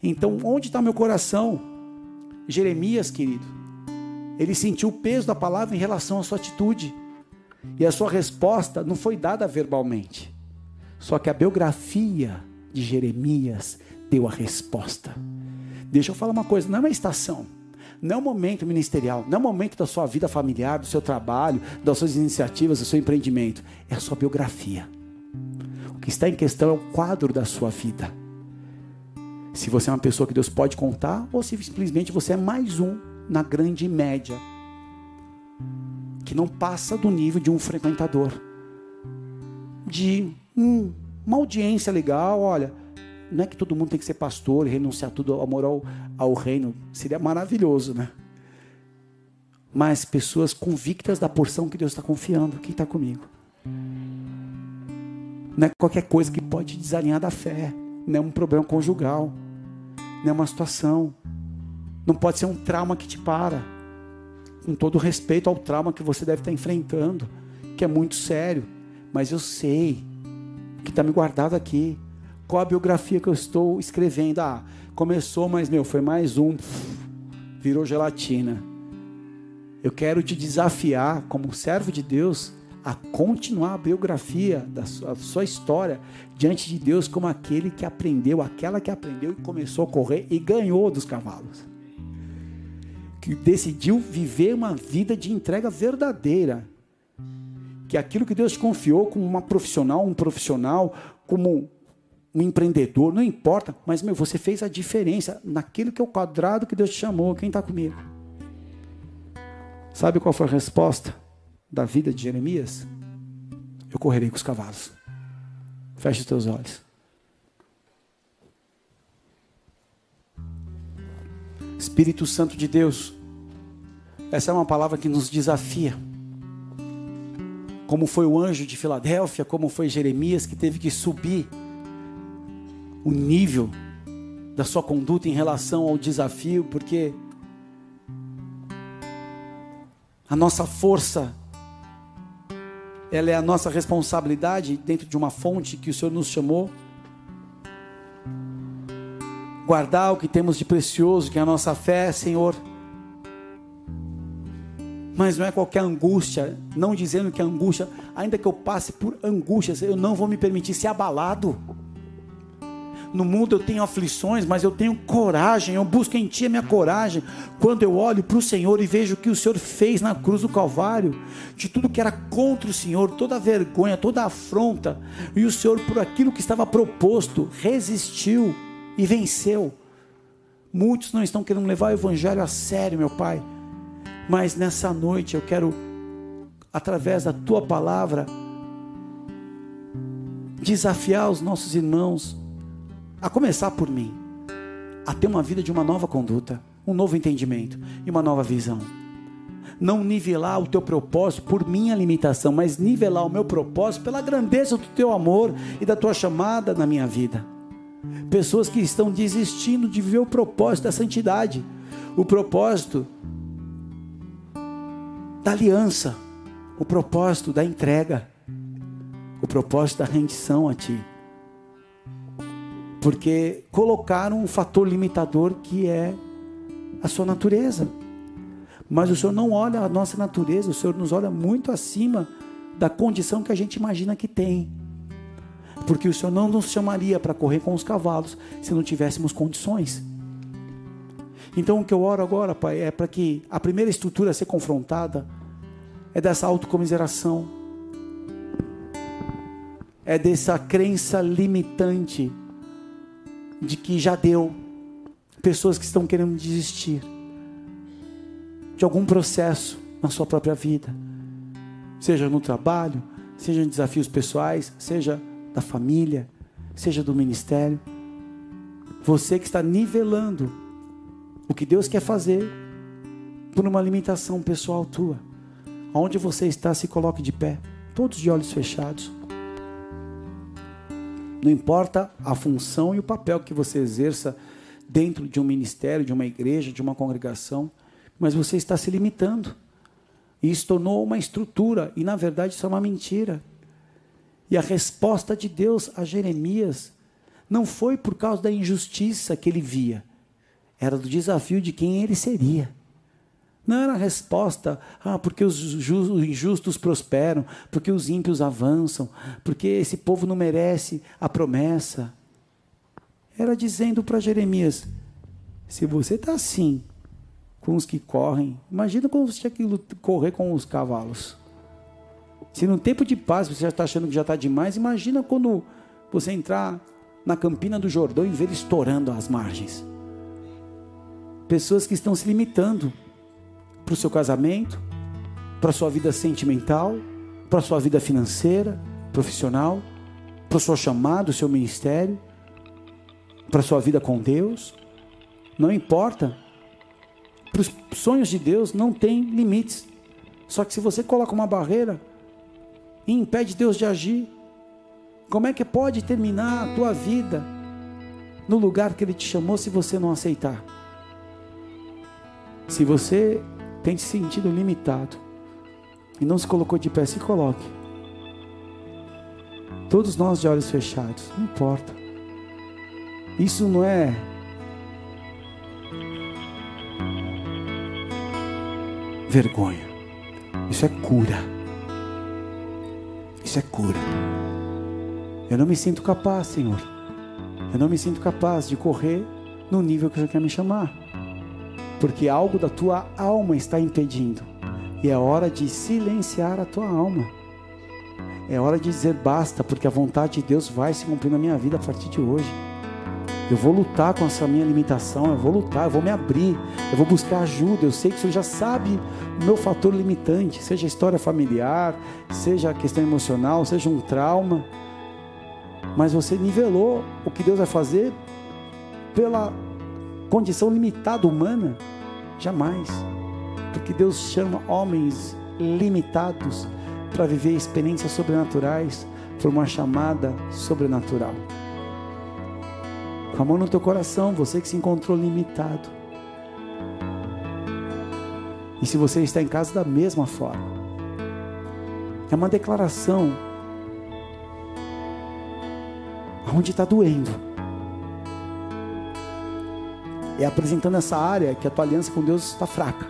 Então, onde está meu coração? Jeremias, querido, ele sentiu o peso da palavra em relação à sua atitude. E a sua resposta não foi dada verbalmente. Só que a biografia de Jeremias deu a resposta. Deixa eu falar uma coisa, não é uma estação não é o momento ministerial, não é o momento da sua vida familiar, do seu trabalho, das suas iniciativas, do seu empreendimento. É a sua biografia. O que está em questão é o quadro da sua vida. Se você é uma pessoa que Deus pode contar, ou se simplesmente você é mais um na grande média, que não passa do nível de um frequentador, de uma audiência legal, olha não é que todo mundo tem que ser pastor e renunciar tudo amor ao, ao reino. Seria maravilhoso, né? Mas pessoas convictas da porção que Deus está confiando. Quem está comigo? Não é qualquer coisa que pode desalinhar da fé. Não é um problema conjugal. Não é uma situação. Não pode ser um trauma que te para. Com todo respeito ao trauma que você deve estar enfrentando, que é muito sério. Mas eu sei que está me guardado aqui qual a biografia que eu estou escrevendo? Ah, começou, mas meu, foi mais um, virou gelatina. Eu quero te desafiar, como servo de Deus, a continuar a biografia da sua, sua, história diante de Deus como aquele que aprendeu, aquela que aprendeu e começou a correr e ganhou dos cavalos. Que decidiu viver uma vida de entrega verdadeira. Que aquilo que Deus confiou como uma profissional, um profissional, como um empreendedor, não importa, mas meu, você fez a diferença naquilo que é o quadrado que Deus te chamou. Quem está comigo? Sabe qual foi a resposta da vida de Jeremias? Eu correrei com os cavalos. Feche os teus olhos. Espírito Santo de Deus, essa é uma palavra que nos desafia. Como foi o anjo de Filadélfia, como foi Jeremias que teve que subir o nível da sua conduta em relação ao desafio, porque a nossa força ela é a nossa responsabilidade dentro de uma fonte que o Senhor nos chamou. Guardar o que temos de precioso, que é a nossa fé, Senhor. Mas não é qualquer angústia, não dizendo que a angústia, ainda que eu passe por angústias, eu não vou me permitir ser abalado. No mundo eu tenho aflições, mas eu tenho coragem, eu busco em Ti a minha coragem. Quando eu olho para o Senhor e vejo o que o Senhor fez na cruz do Calvário, de tudo que era contra o Senhor, toda a vergonha, toda a afronta, e o Senhor, por aquilo que estava proposto, resistiu e venceu. Muitos não estão querendo levar o Evangelho a sério, meu Pai, mas nessa noite eu quero, através da Tua palavra, desafiar os nossos irmãos a começar por mim, a ter uma vida de uma nova conduta, um novo entendimento e uma nova visão. Não nivelar o teu propósito por minha limitação, mas nivelar o meu propósito pela grandeza do teu amor e da tua chamada na minha vida. Pessoas que estão desistindo de viver o propósito da santidade, o propósito da aliança, o propósito da entrega, o propósito da rendição a ti porque colocaram um fator limitador que é a sua natureza. Mas o Senhor não olha a nossa natureza, o Senhor nos olha muito acima da condição que a gente imagina que tem. Porque o Senhor não nos chamaria para correr com os cavalos se não tivéssemos condições. Então o que eu oro agora, Pai, é para que a primeira estrutura a ser confrontada é dessa autocomiseração, é dessa crença limitante de que já deu, pessoas que estão querendo desistir de algum processo na sua própria vida, seja no trabalho, seja em desafios pessoais, seja da família, seja do ministério. Você que está nivelando o que Deus quer fazer por uma limitação pessoal tua. Onde você está, se coloque de pé, todos de olhos fechados. Não importa a função e o papel que você exerça dentro de um ministério, de uma igreja, de uma congregação, mas você está se limitando. E isso tornou uma estrutura, e na verdade isso é uma mentira. E a resposta de Deus a Jeremias não foi por causa da injustiça que ele via, era do desafio de quem ele seria. Não era a resposta, ah, porque os injustos prosperam, porque os ímpios avançam, porque esse povo não merece a promessa. Era dizendo para Jeremias: se você está assim com os que correm, imagina como você tinha que correr com os cavalos. Se no tempo de paz você já está achando que já está demais, imagina quando você entrar na campina do Jordão e ver estourando as margens. Pessoas que estão se limitando para o seu casamento, para a sua vida sentimental, para a sua vida financeira, profissional, para o seu chamado, o seu ministério, para a sua vida com Deus. Não importa. Para os sonhos de Deus não tem limites. Só que se você coloca uma barreira e impede Deus de agir, como é que pode terminar a tua vida no lugar que Ele te chamou se você não aceitar? Se você tem se sentido limitado e não se colocou de pé, se coloque. Todos nós de olhos fechados, não importa. Isso não é vergonha. Isso é cura. Isso é cura. Eu não me sinto capaz, Senhor. Eu não me sinto capaz de correr no nível que o Senhor quer me chamar porque algo da tua alma está impedindo. E é hora de silenciar a tua alma. É hora de dizer basta, porque a vontade de Deus vai se cumprir na minha vida a partir de hoje. Eu vou lutar com essa minha limitação, eu vou lutar, eu vou me abrir, eu vou buscar ajuda. Eu sei que o Senhor já sabe o meu fator limitante, seja história familiar, seja questão emocional, seja um trauma. Mas você nivelou o que Deus vai fazer pela condição limitada humana? Jamais. Porque Deus chama homens limitados para viver experiências sobrenaturais por uma chamada sobrenatural. Com a mão no teu coração, você que se encontrou limitado. E se você está em casa da mesma forma, É uma declaração. Onde está doendo. É apresentando essa área que a tua aliança com Deus está fraca.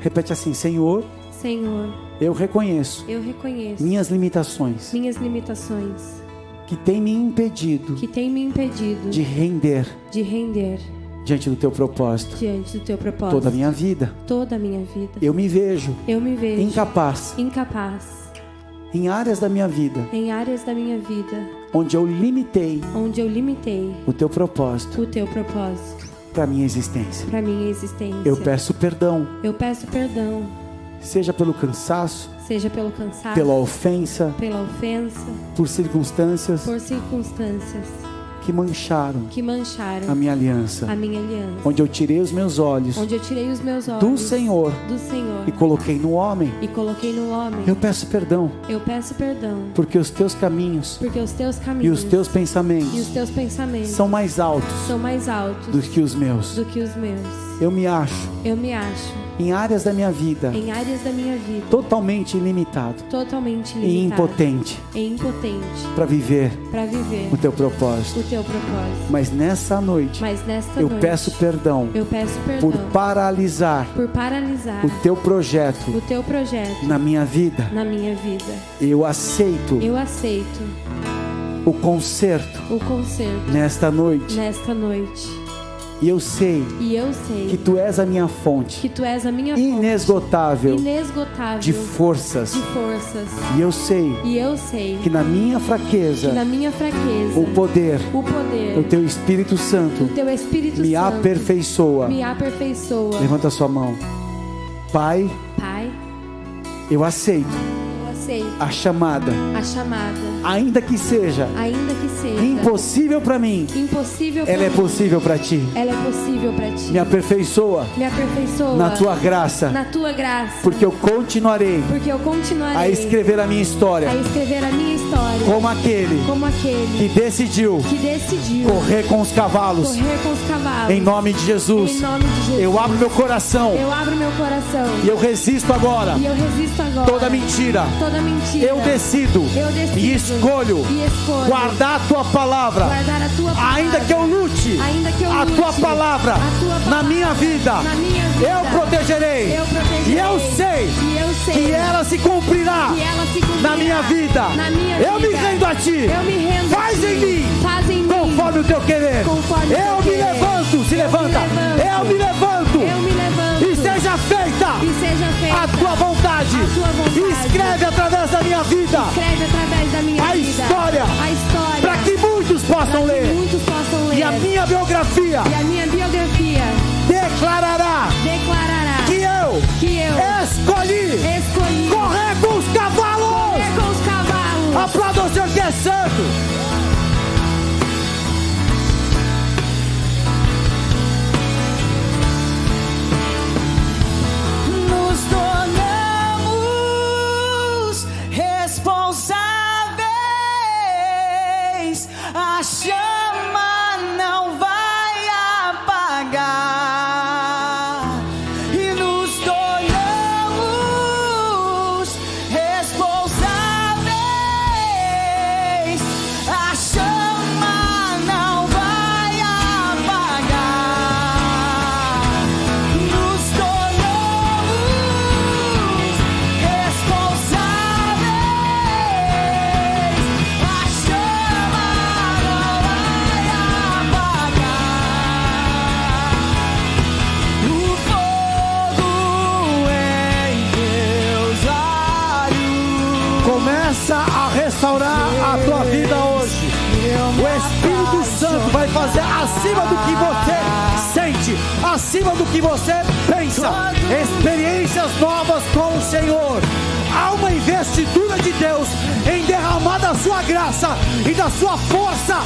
Repete assim: Senhor, Senhor, eu reconheço eu reconheço minhas limitações minhas limitações que têm me impedido que têm me impedido de render de render diante do teu propósito diante do teu propósito toda a minha vida. toda a minha vida. Eu me vejo Eu me vejo incapaz incapaz em áreas da minha vida em áreas da minha vida onde eu limitei onde eu limitei o teu propósito o teu propósito para minha existência. para minha existência. Eu peço perdão, Eu peço perdão, seja pelo cansaço, seja pelo cansaço, pela ofensa, pela ofensa, por circunstâncias por circunstâncias que mancharam que mancharam a minha aliança, a minha aliança, onde eu tirei os meus olhos onde eu tirei os meus olhos do Senhor do Senhor e coloquei no homem. e coloquei no homem. Eu peço perdão, Eu peço perdão, porque os teus caminhos porque os teus e caminhos os teus e os pensamentos teus pensamentos são mais altos são mais altos do que os meus. do que os meus. Eu me acho Eu me acho em áreas da minha vida em áreas da minha vida totalmente ilimitado totalmente e limitado impotente e impotente para viver para viver o teu propósito. o teu propósito. Mas nessa noite Mas nesta eu noite peço perdão eu peço perdão por paralisar por paralisar o teu projeto o teu projeto na minha vida. na minha vida. Eu aceito Eu aceito o conserto o conserto nesta noite. nesta noite. E eu sei E eu sei que tu és a minha fonte que tu és a minha inesgotável inesgotável de forças. de forças. E eu sei E eu sei que na minha que fraqueza na minha fraqueza o poder o poder do teu Espírito Santo teu Espírito me Santo aperfeiçoa. me aperfeiçoa. Levanta a sua mão. Pai, Pai, eu aceito aceito a chamada, a chamada, ainda que seja ainda que seja. impossível para mim, impossível ela é mim, possível para ti. ela é possível para ti. Me aperfeiçoa Me aperfeiçoa na tua graça, na tua graça, porque eu continuarei porque eu continuarei a escrever a minha história. a escrever a minha história. Como aquele como aquele que decidiu que decidiu correr com os cavalos. correr com os cavalos. Em nome de Jesus, Em nome de Jesus. eu abro meu coração. Eu abro meu coração. E eu resisto agora e eu resisto agora toda mentira. toda mentira. Eu decido Eu decido e escolho e escolho guardar a tua palavra, a tua palavra. ainda que eu lute Ainda que eu a lute tua palavra a tua na palavra minha vida. na minha vida. Eu protegerei. Eu protegerei. E eu sei E eu sei que ela se cumprirá ela se cumprirá na minha vida. Na minha eu vida. me rendo a ti. Eu me rendo Faz a ti. em mim Faz em mim. conforme o teu querer. Eu me querer. levanto, se Eu levanta. me levanto. Eu me levanto. Seja feita E seja feita a tua vontade. a tua vontade. Escreve através da minha vida Escreve através da minha A vida história. a história para que muitos possam que ler. muitos possam ler E a minha biografia E a minha biografia declarará declarará que eu que eu escolhi escolhi correr com os cavalos. correr com os cavalos Aplauda o Senhor que é santo. Do que você sente, acima do que você pensa. Experiências novas com o Senhor. Há uma investidura de Deus em derramar da sua graça e da sua força,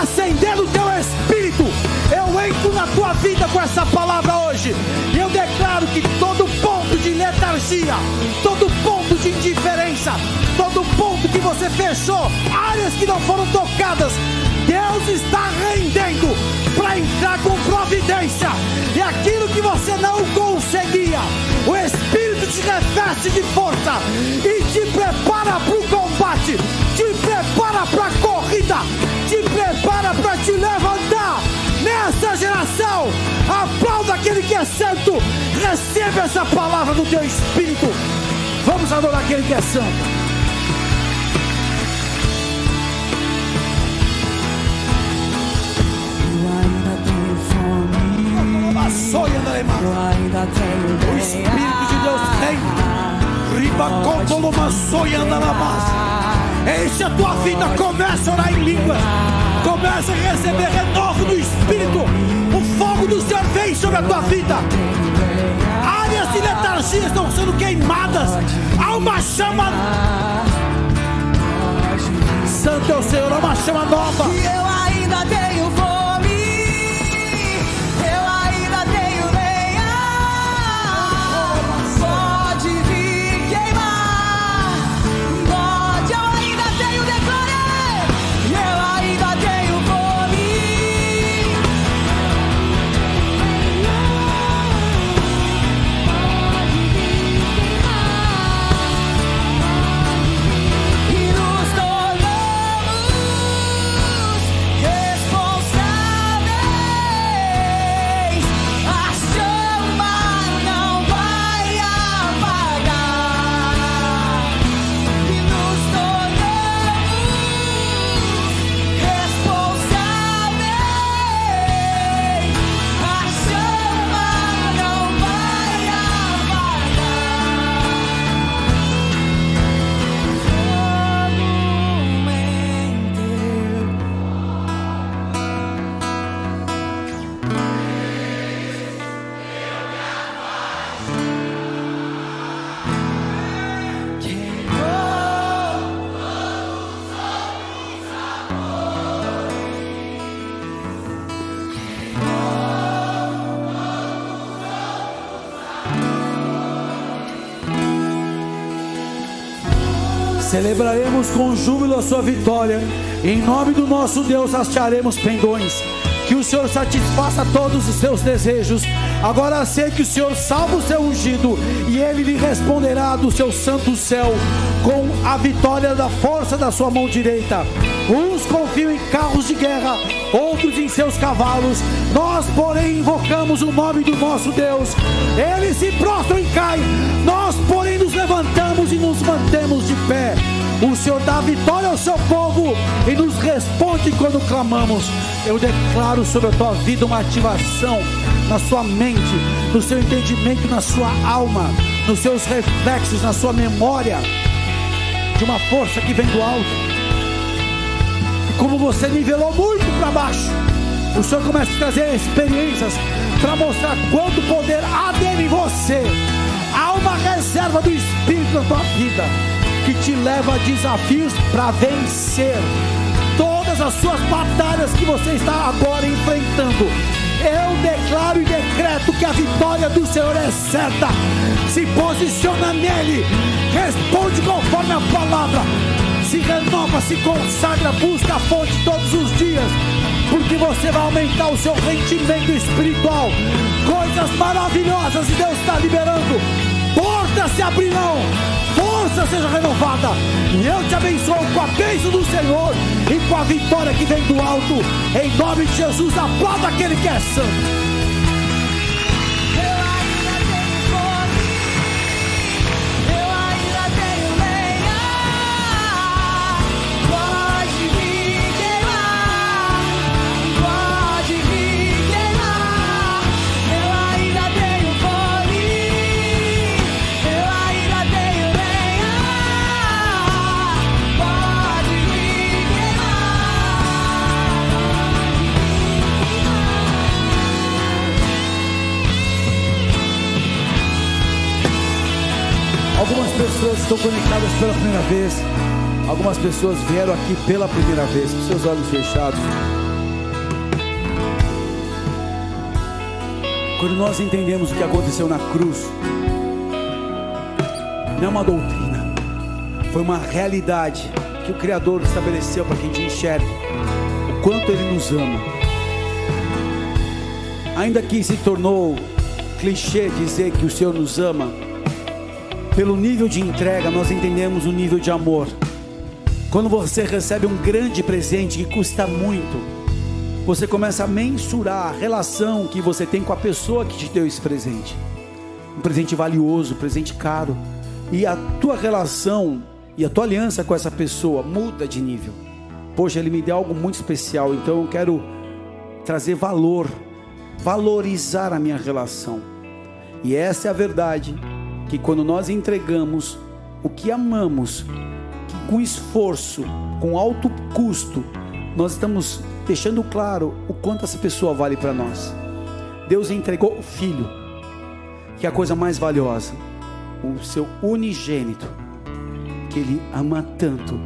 acender o teu espírito. Eu entro na tua vida com essa palavra hoje. E eu declaro que todo ponto de letargia, todo ponto de indiferença, todo ponto que você fechou, áreas que não foram tocadas, Deus está rendendo para entrar com providência. E aquilo que você não conseguia, o Espírito te reveste de força e te prepara para o combate, te prepara para a corrida, te prepara para te levantar nessa geração. Aplauda aquele que é santo, receba essa palavra do teu espírito. Vamos adorar aquele que é santo. O Espírito de Deus tem. Ribacontolomassoiandarabás. Enche a tua vida, começa a orar em línguas. Começa a receber renovo do Espírito. O fogo do Senhor vem sobre a tua vida. Áreas de letargia estão sendo queimadas. Há uma chama. Santo é o Senhor, há uma chama nova. Celebraremos com júbilo a sua vitória. Em nome do nosso Deus, hastearemos pendões. Que o Senhor satisfaça todos os seus desejos. Agora sei que o Senhor salva o seu ungido e ele lhe responderá do seu santo céu com a vitória da força da sua mão direita. Uns confiam em carros de guerra, outros em seus cavalos. Nós, porém, invocamos o nome do nosso Deus. Eles se prostram e caem. Nós, porém, nos levantamos e nos mantemos de pé. O Senhor dá vitória ao seu povo e nos responde quando clamamos. Eu declaro sobre a tua vida uma ativação na sua mente, no seu entendimento, na sua alma, nos seus reflexos, na sua memória, de uma força que vem do alto. E como você nivelou muito para baixo, o Senhor começa a trazer experiências para mostrar quanto poder há dele em você. Há uma reserva do Espírito na tua vida que te leva a desafios para vencer todas as suas batalhas que você está agora enfrentando. Eu declaro e decreto que a vitória do Senhor é certa. Se posiciona nele, responde conforme a palavra, se renova, se consagra, busca a fonte todos os dias, porque você vai aumentar o seu rendimento espiritual. Coisas maravilhosas e Deus está liberando. Portas se abrirão, força seja renovada. E eu te abençoo com a bênção do Senhor e com a vitória que vem do alto. Em nome de Jesus, aplauda aquele que é santo. Estão conectadas pela primeira vez. Algumas pessoas vieram aqui pela primeira vez, com seus olhos fechados. Quando nós entendemos o que aconteceu na cruz, não é uma doutrina, foi uma realidade que o Criador estabeleceu para que a gente enxergue o quanto Ele nos ama. Ainda que se tornou clichê dizer que o Senhor nos ama, Pelo nível de entrega, nós entendemos o nível de amor. Quando você recebe um grande presente que custa muito, você começa a mensurar a relação que você tem com a pessoa que te deu esse presente. Um presente valioso, um presente caro. E a tua relação e a tua aliança com essa pessoa muda de nível. Poxa, ele me deu algo muito especial, então eu quero trazer valor, valorizar a minha relação. E essa é a verdade que quando nós entregamos o que amamos, que com esforço, com alto custo, nós estamos deixando claro o quanto essa pessoa vale para nós. Deus entregou o filho, que é a coisa mais valiosa, o seu unigênito, que ele ama tanto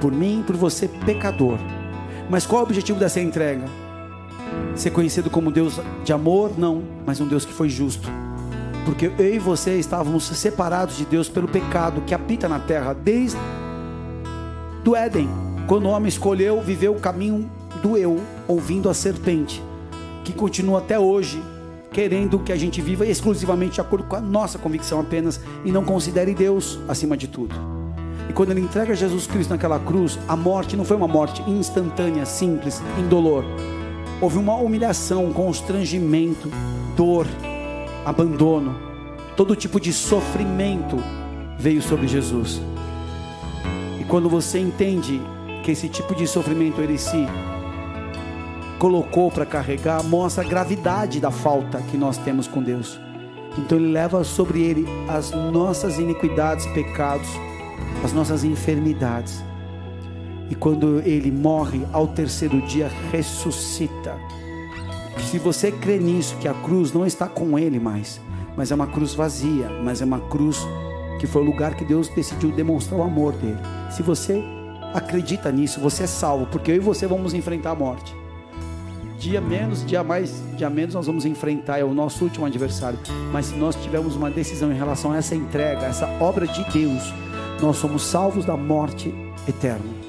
por mim e por você pecador. Mas qual é o objetivo dessa entrega? Ser conhecido como Deus de amor? Não, mas um Deus que foi justo. Porque eu e você estávamos separados de Deus pelo pecado que habita na terra desde do Éden, quando o homem escolheu viver o caminho do eu, ouvindo a serpente, que continua até hoje querendo que a gente viva exclusivamente de acordo com a nossa convicção apenas e não considere Deus acima de tudo. E quando ele entrega Jesus Cristo naquela cruz, a morte não foi uma morte instantânea, simples, indolor. Houve uma humilhação, um constrangimento, dor, abandono, todo tipo de sofrimento veio sobre Jesus. E quando você entende que esse tipo de sofrimento ele se colocou para carregar, mostra a gravidade da falta que nós temos com Deus. Então ele leva sobre ele as nossas iniquidades, pecados, as nossas enfermidades. E quando ele morre, ao terceiro dia ressuscita. Se você crê nisso, que a cruz não está com ele mais, mas é uma cruz vazia, mas é uma cruz que foi o lugar que Deus decidiu demonstrar o amor dele. Se você acredita nisso, você é salvo, porque eu e você vamos enfrentar a morte. Dia menos, dia mais, dia menos nós vamos enfrentar, é o nosso último adversário. Mas se nós tivermos uma decisão em relação a essa entrega, essa obra de Deus, nós somos salvos da morte eterna.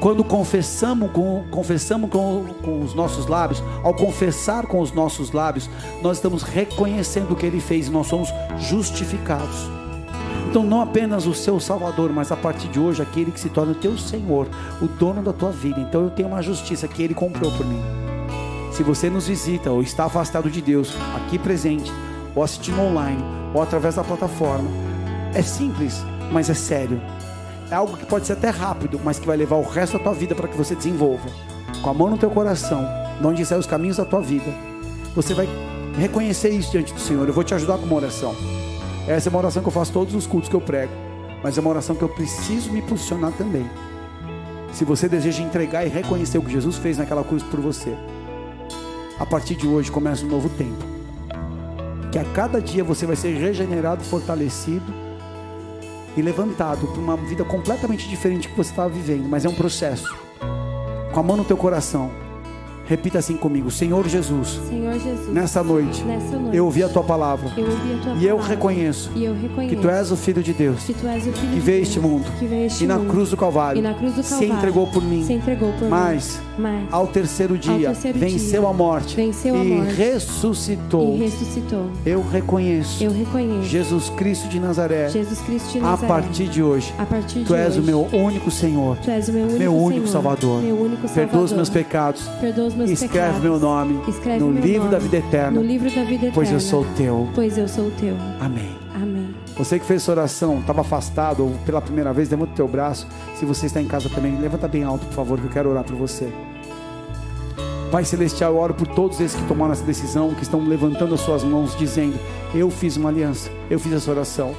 Quando confessamos com, confessamos com, com os nossos lábios, ao confessar com os nossos lábios, nós estamos reconhecendo o que Ele fez e nós somos justificados. Então, não apenas o seu Salvador, mas a partir de hoje, aquele que se torna o teu Senhor, o dono da tua vida. Então, eu tenho uma justiça que Ele comprou por mim. Se você nos visita ou está afastado de Deus, aqui presente, ou assistindo online, ou através da plataforma, é simples, mas é sério. É algo que pode ser até rápido, mas que vai levar o resto da tua vida para que você desenvolva. Com a mão no teu coração, de onde saem os caminhos da tua vida, você vai reconhecer isso diante do Senhor. Eu vou te ajudar com uma oração. Essa é uma oração que eu faço todos os cultos que eu prego, mas é uma oração que eu preciso me posicionar também. Se você deseja entregar e reconhecer o que Jesus fez naquela cruz por você, a partir de hoje começa um novo tempo. Que a cada dia você vai ser regenerado, fortalecido e levantado para uma vida completamente diferente que você estava vivendo, mas é um processo. Com a mão no teu coração, repita assim comigo: Senhor Jesus, Senhor Jesus, nessa noite, nessa noite eu ouvi a tua palavra eu a tua e eu palavra, reconheço e eu reconheço que tu és o Filho de Deus que tu és o filho que veio a este mundo que veio a este e na mundo, cruz do Calvário e na cruz do se Calvário entregou por mim, se entregou por mas mim, mas ao terceiro dia terceiro venceu dia, a morte venceu a e morte, ressuscitou. e ressuscitou. Eu reconheço Eu reconheço Jesus Cristo de Nazaré Jesus Cristo de a Nazaré. partir de hoje. a partir Tu de és hoje, o meu único Senhor, Tu és o meu único, meu único Senhor, Salvador. Meu único Salvador. Perdoa os meus pecados. Perdoa os meus Escreve pecados. meu nome Escreve no meu livro nome da vida eterna, No livro da vida eterna. pois eu sou teu. Pois eu sou teu. Amém. Amém. Você que fez essa oração, estava afastado ou pela primeira vez, levanta o teu braço. Se você está em casa também, levanta bem alto, por favor, que eu quero orar por você. Pai Celestial, eu oro por todos esses que tomaram essa decisão, que estão levantando as suas mãos, dizendo: Eu fiz uma aliança, eu fiz essa oração.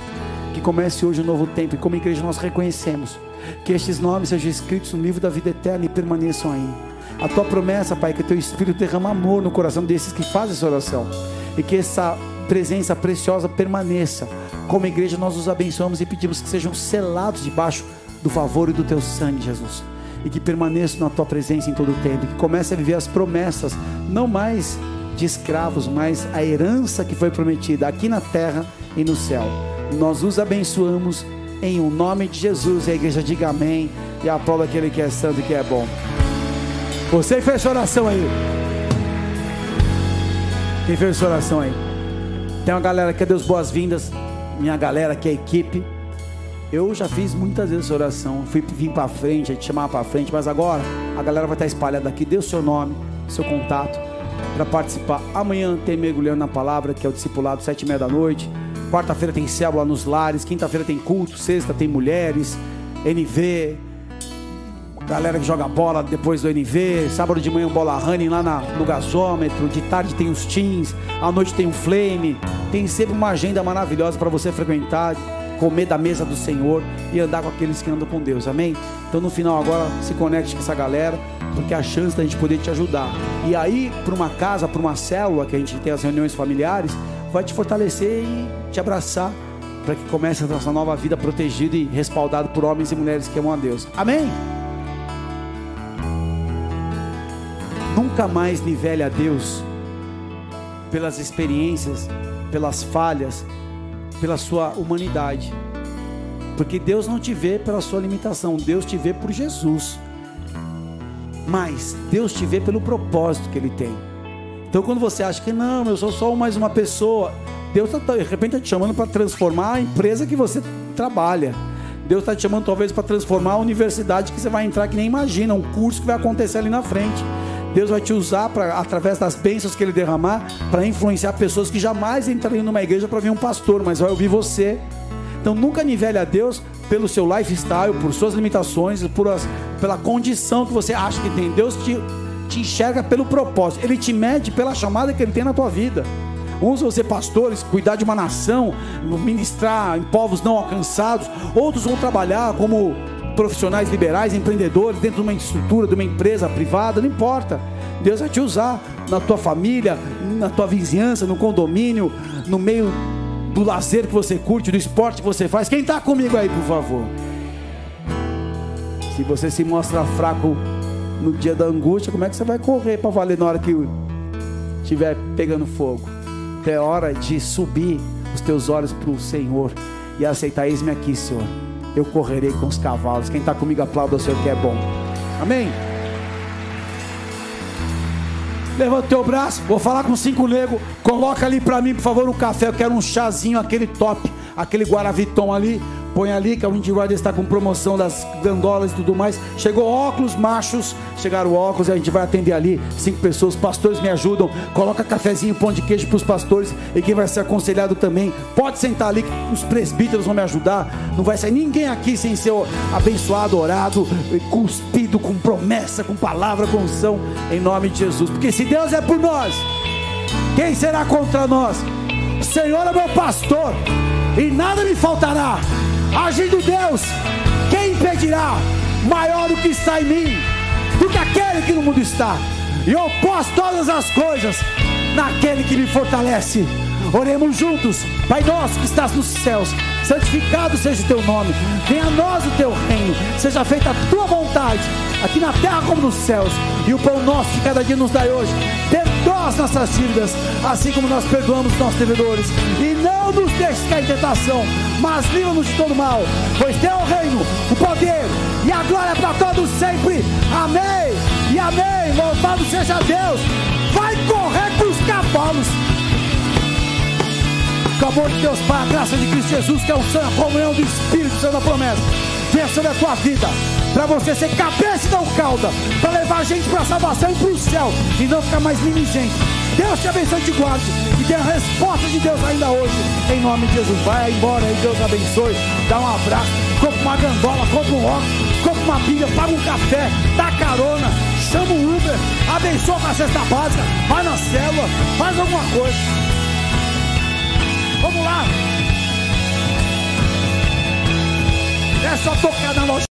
Que comece hoje um novo tempo, e como igreja nós reconhecemos que estes nomes sejam escritos no livro da vida eterna e permaneçam aí. A tua promessa, Pai, é que teu Espírito derrama amor no coração desses que fazem essa oração, e que essa presença preciosa permaneça. Como igreja, nós os abençoamos e pedimos que sejam selados debaixo do favor e do teu sangue, Jesus e que permaneçam na tua presença em todo o tempo, que comece a viver as promessas, não mais de escravos, mas a herança que foi prometida aqui na terra e no céu. Nós os abençoamos em o nome de Jesus. E a igreja diga amém e aplauda aquele que é santo e que é bom. Você que fez oração aí. Quem fez essa oração aí? Tem uma galera que deu as boas-vindas. minha galera aqui, a equipe. Eu já fiz muitas vezes oração, fui vim para frente, a gente chamava para frente, mas agora a galera vai estar espalhada aqui. Dê o seu nome, seu contato para participar. Amanhã tem mergulhando na palavra, que é o discipulado sete e meia da noite. Quarta-feira tem célula nos lares, quinta-feira tem culto, sexta tem mulheres, NV, galera que joga bola depois do NV, sábado de manhã bola running lá na, no gasômetro, de tarde tem os teams, à noite tem um flame, tem sempre uma agenda maravilhosa para você frequentar, comer da mesa do Senhor e andar com aqueles que andam com Deus, amém? Então no final agora se conecte com essa galera, porque a chance da gente poder te ajudar. E aí, para uma casa, para uma célula que a gente tem as reuniões familiares, vai te fortalecer e te abraçar para que comece a nossa nova vida protegida e respaldado por homens e mulheres que amam a Deus. Amém? Nunca mais nivele a Deus pelas experiências, pelas falhas, pela sua humanidade. Porque Deus não te vê pela sua limitação, Deus te vê por Jesus. Mas Deus te vê pelo propósito que Ele tem. Então, quando você acha que não, eu sou só mais uma pessoa, Deus está de repente tá te chamando para transformar a empresa que você trabalha. Deus está te chamando talvez para transformar a universidade que você vai entrar que nem imagina, um curso que vai acontecer ali na frente. Deus vai te usar para através das bênçãos que Ele derramar para influenciar pessoas que jamais entrariam numa igreja para ver um pastor, mas vai ouvir você. Então nunca nivele a Deus pelo seu lifestyle, por suas limitações, por as, pela condição que você acha que tem. Deus te, te enxerga pelo propósito, Ele te mede pela chamada que Ele tem na tua vida. Uns vão ser pastores, cuidar de uma nação, ministrar em povos não alcançados. Outros vão trabalhar como profissionais liberais, empreendedores, dentro de uma estrutura, de uma empresa privada, não importa. Deus vai te usar na tua família, na tua vizinhança, no condomínio, no meio do lazer que você curte, do esporte que você faz. Quem está comigo aí, por favor? Se você se mostra fraco no dia da angústia, como é que você vai correr para valer na hora que estiver pegando fogo? É hora de subir os teus olhos para o Senhor e aceitar: eis-me aqui, Senhor eu correrei com os cavalos. Quem está comigo, aplauda o Senhor que é bom. Amém? Levanta o teu braço, vou falar com cinco negros. Coloca ali para mim, por favor, um café. Eu quero um chazinho, aquele top, aquele Guaraviton ali. Põe ali que a Windy Riders está com promoção das gandolas e tudo mais. Chegou óculos machos, chegaram óculos e a gente vai atender ali. Cinco pessoas, pastores me ajudam. Coloca cafezinho, pão de queijo para os pastores e quem vai ser aconselhado também. Pode sentar ali, os presbíteros vão me ajudar. Não vai sair ninguém aqui sem ser abençoado, orado, cuspido com promessa, com palavra, com unção, em nome de Jesus. Porque se Deus é por nós, quem será contra nós? Senhor é meu pastor e nada me faltará. Agindo Deus, quem impedirá? Maior do que está em mim, do que aquele que no mundo está. E eu posso todas as coisas naquele que me fortalece. Oremos juntos, Pai nosso que estás nos céus, santificado seja o teu nome, venha a nós o teu reino, seja feita a tua vontade, aqui na terra como nos céus, e o pão nosso de cada dia nos dai hoje. Perdoa as nossas dívidas, assim como nós perdoamos nossos devedores, e não nos deixes cair em tentação, mas livra-nos de todo mal, pois teu é o reino, o poder e a glória para todos sempre. Amém e amém. Louvado seja Deus. Vai correr com os cavalos. Com o amor de Deus, Pai, a graça de Cristo Jesus, que é o a comunhão do Espírito Santo da promessa, venha sobre a tua vida, para você ser cabeça e não cauda, para levar a gente para a salvação e para o céu, e não ficar mais mimizente. Deus te abençoe e te guarde, e dê a resposta de Deus ainda hoje, em nome de Jesus. Vai embora e Deus abençoe, dá um abraço, compra uma gandola, compra um óculos, compra uma Bíblia, paga um café, dá carona, chama um Uber, abençoa com a cesta básica, vai na célula, faz alguma coisa. Vamos lá. É só tocar na loja.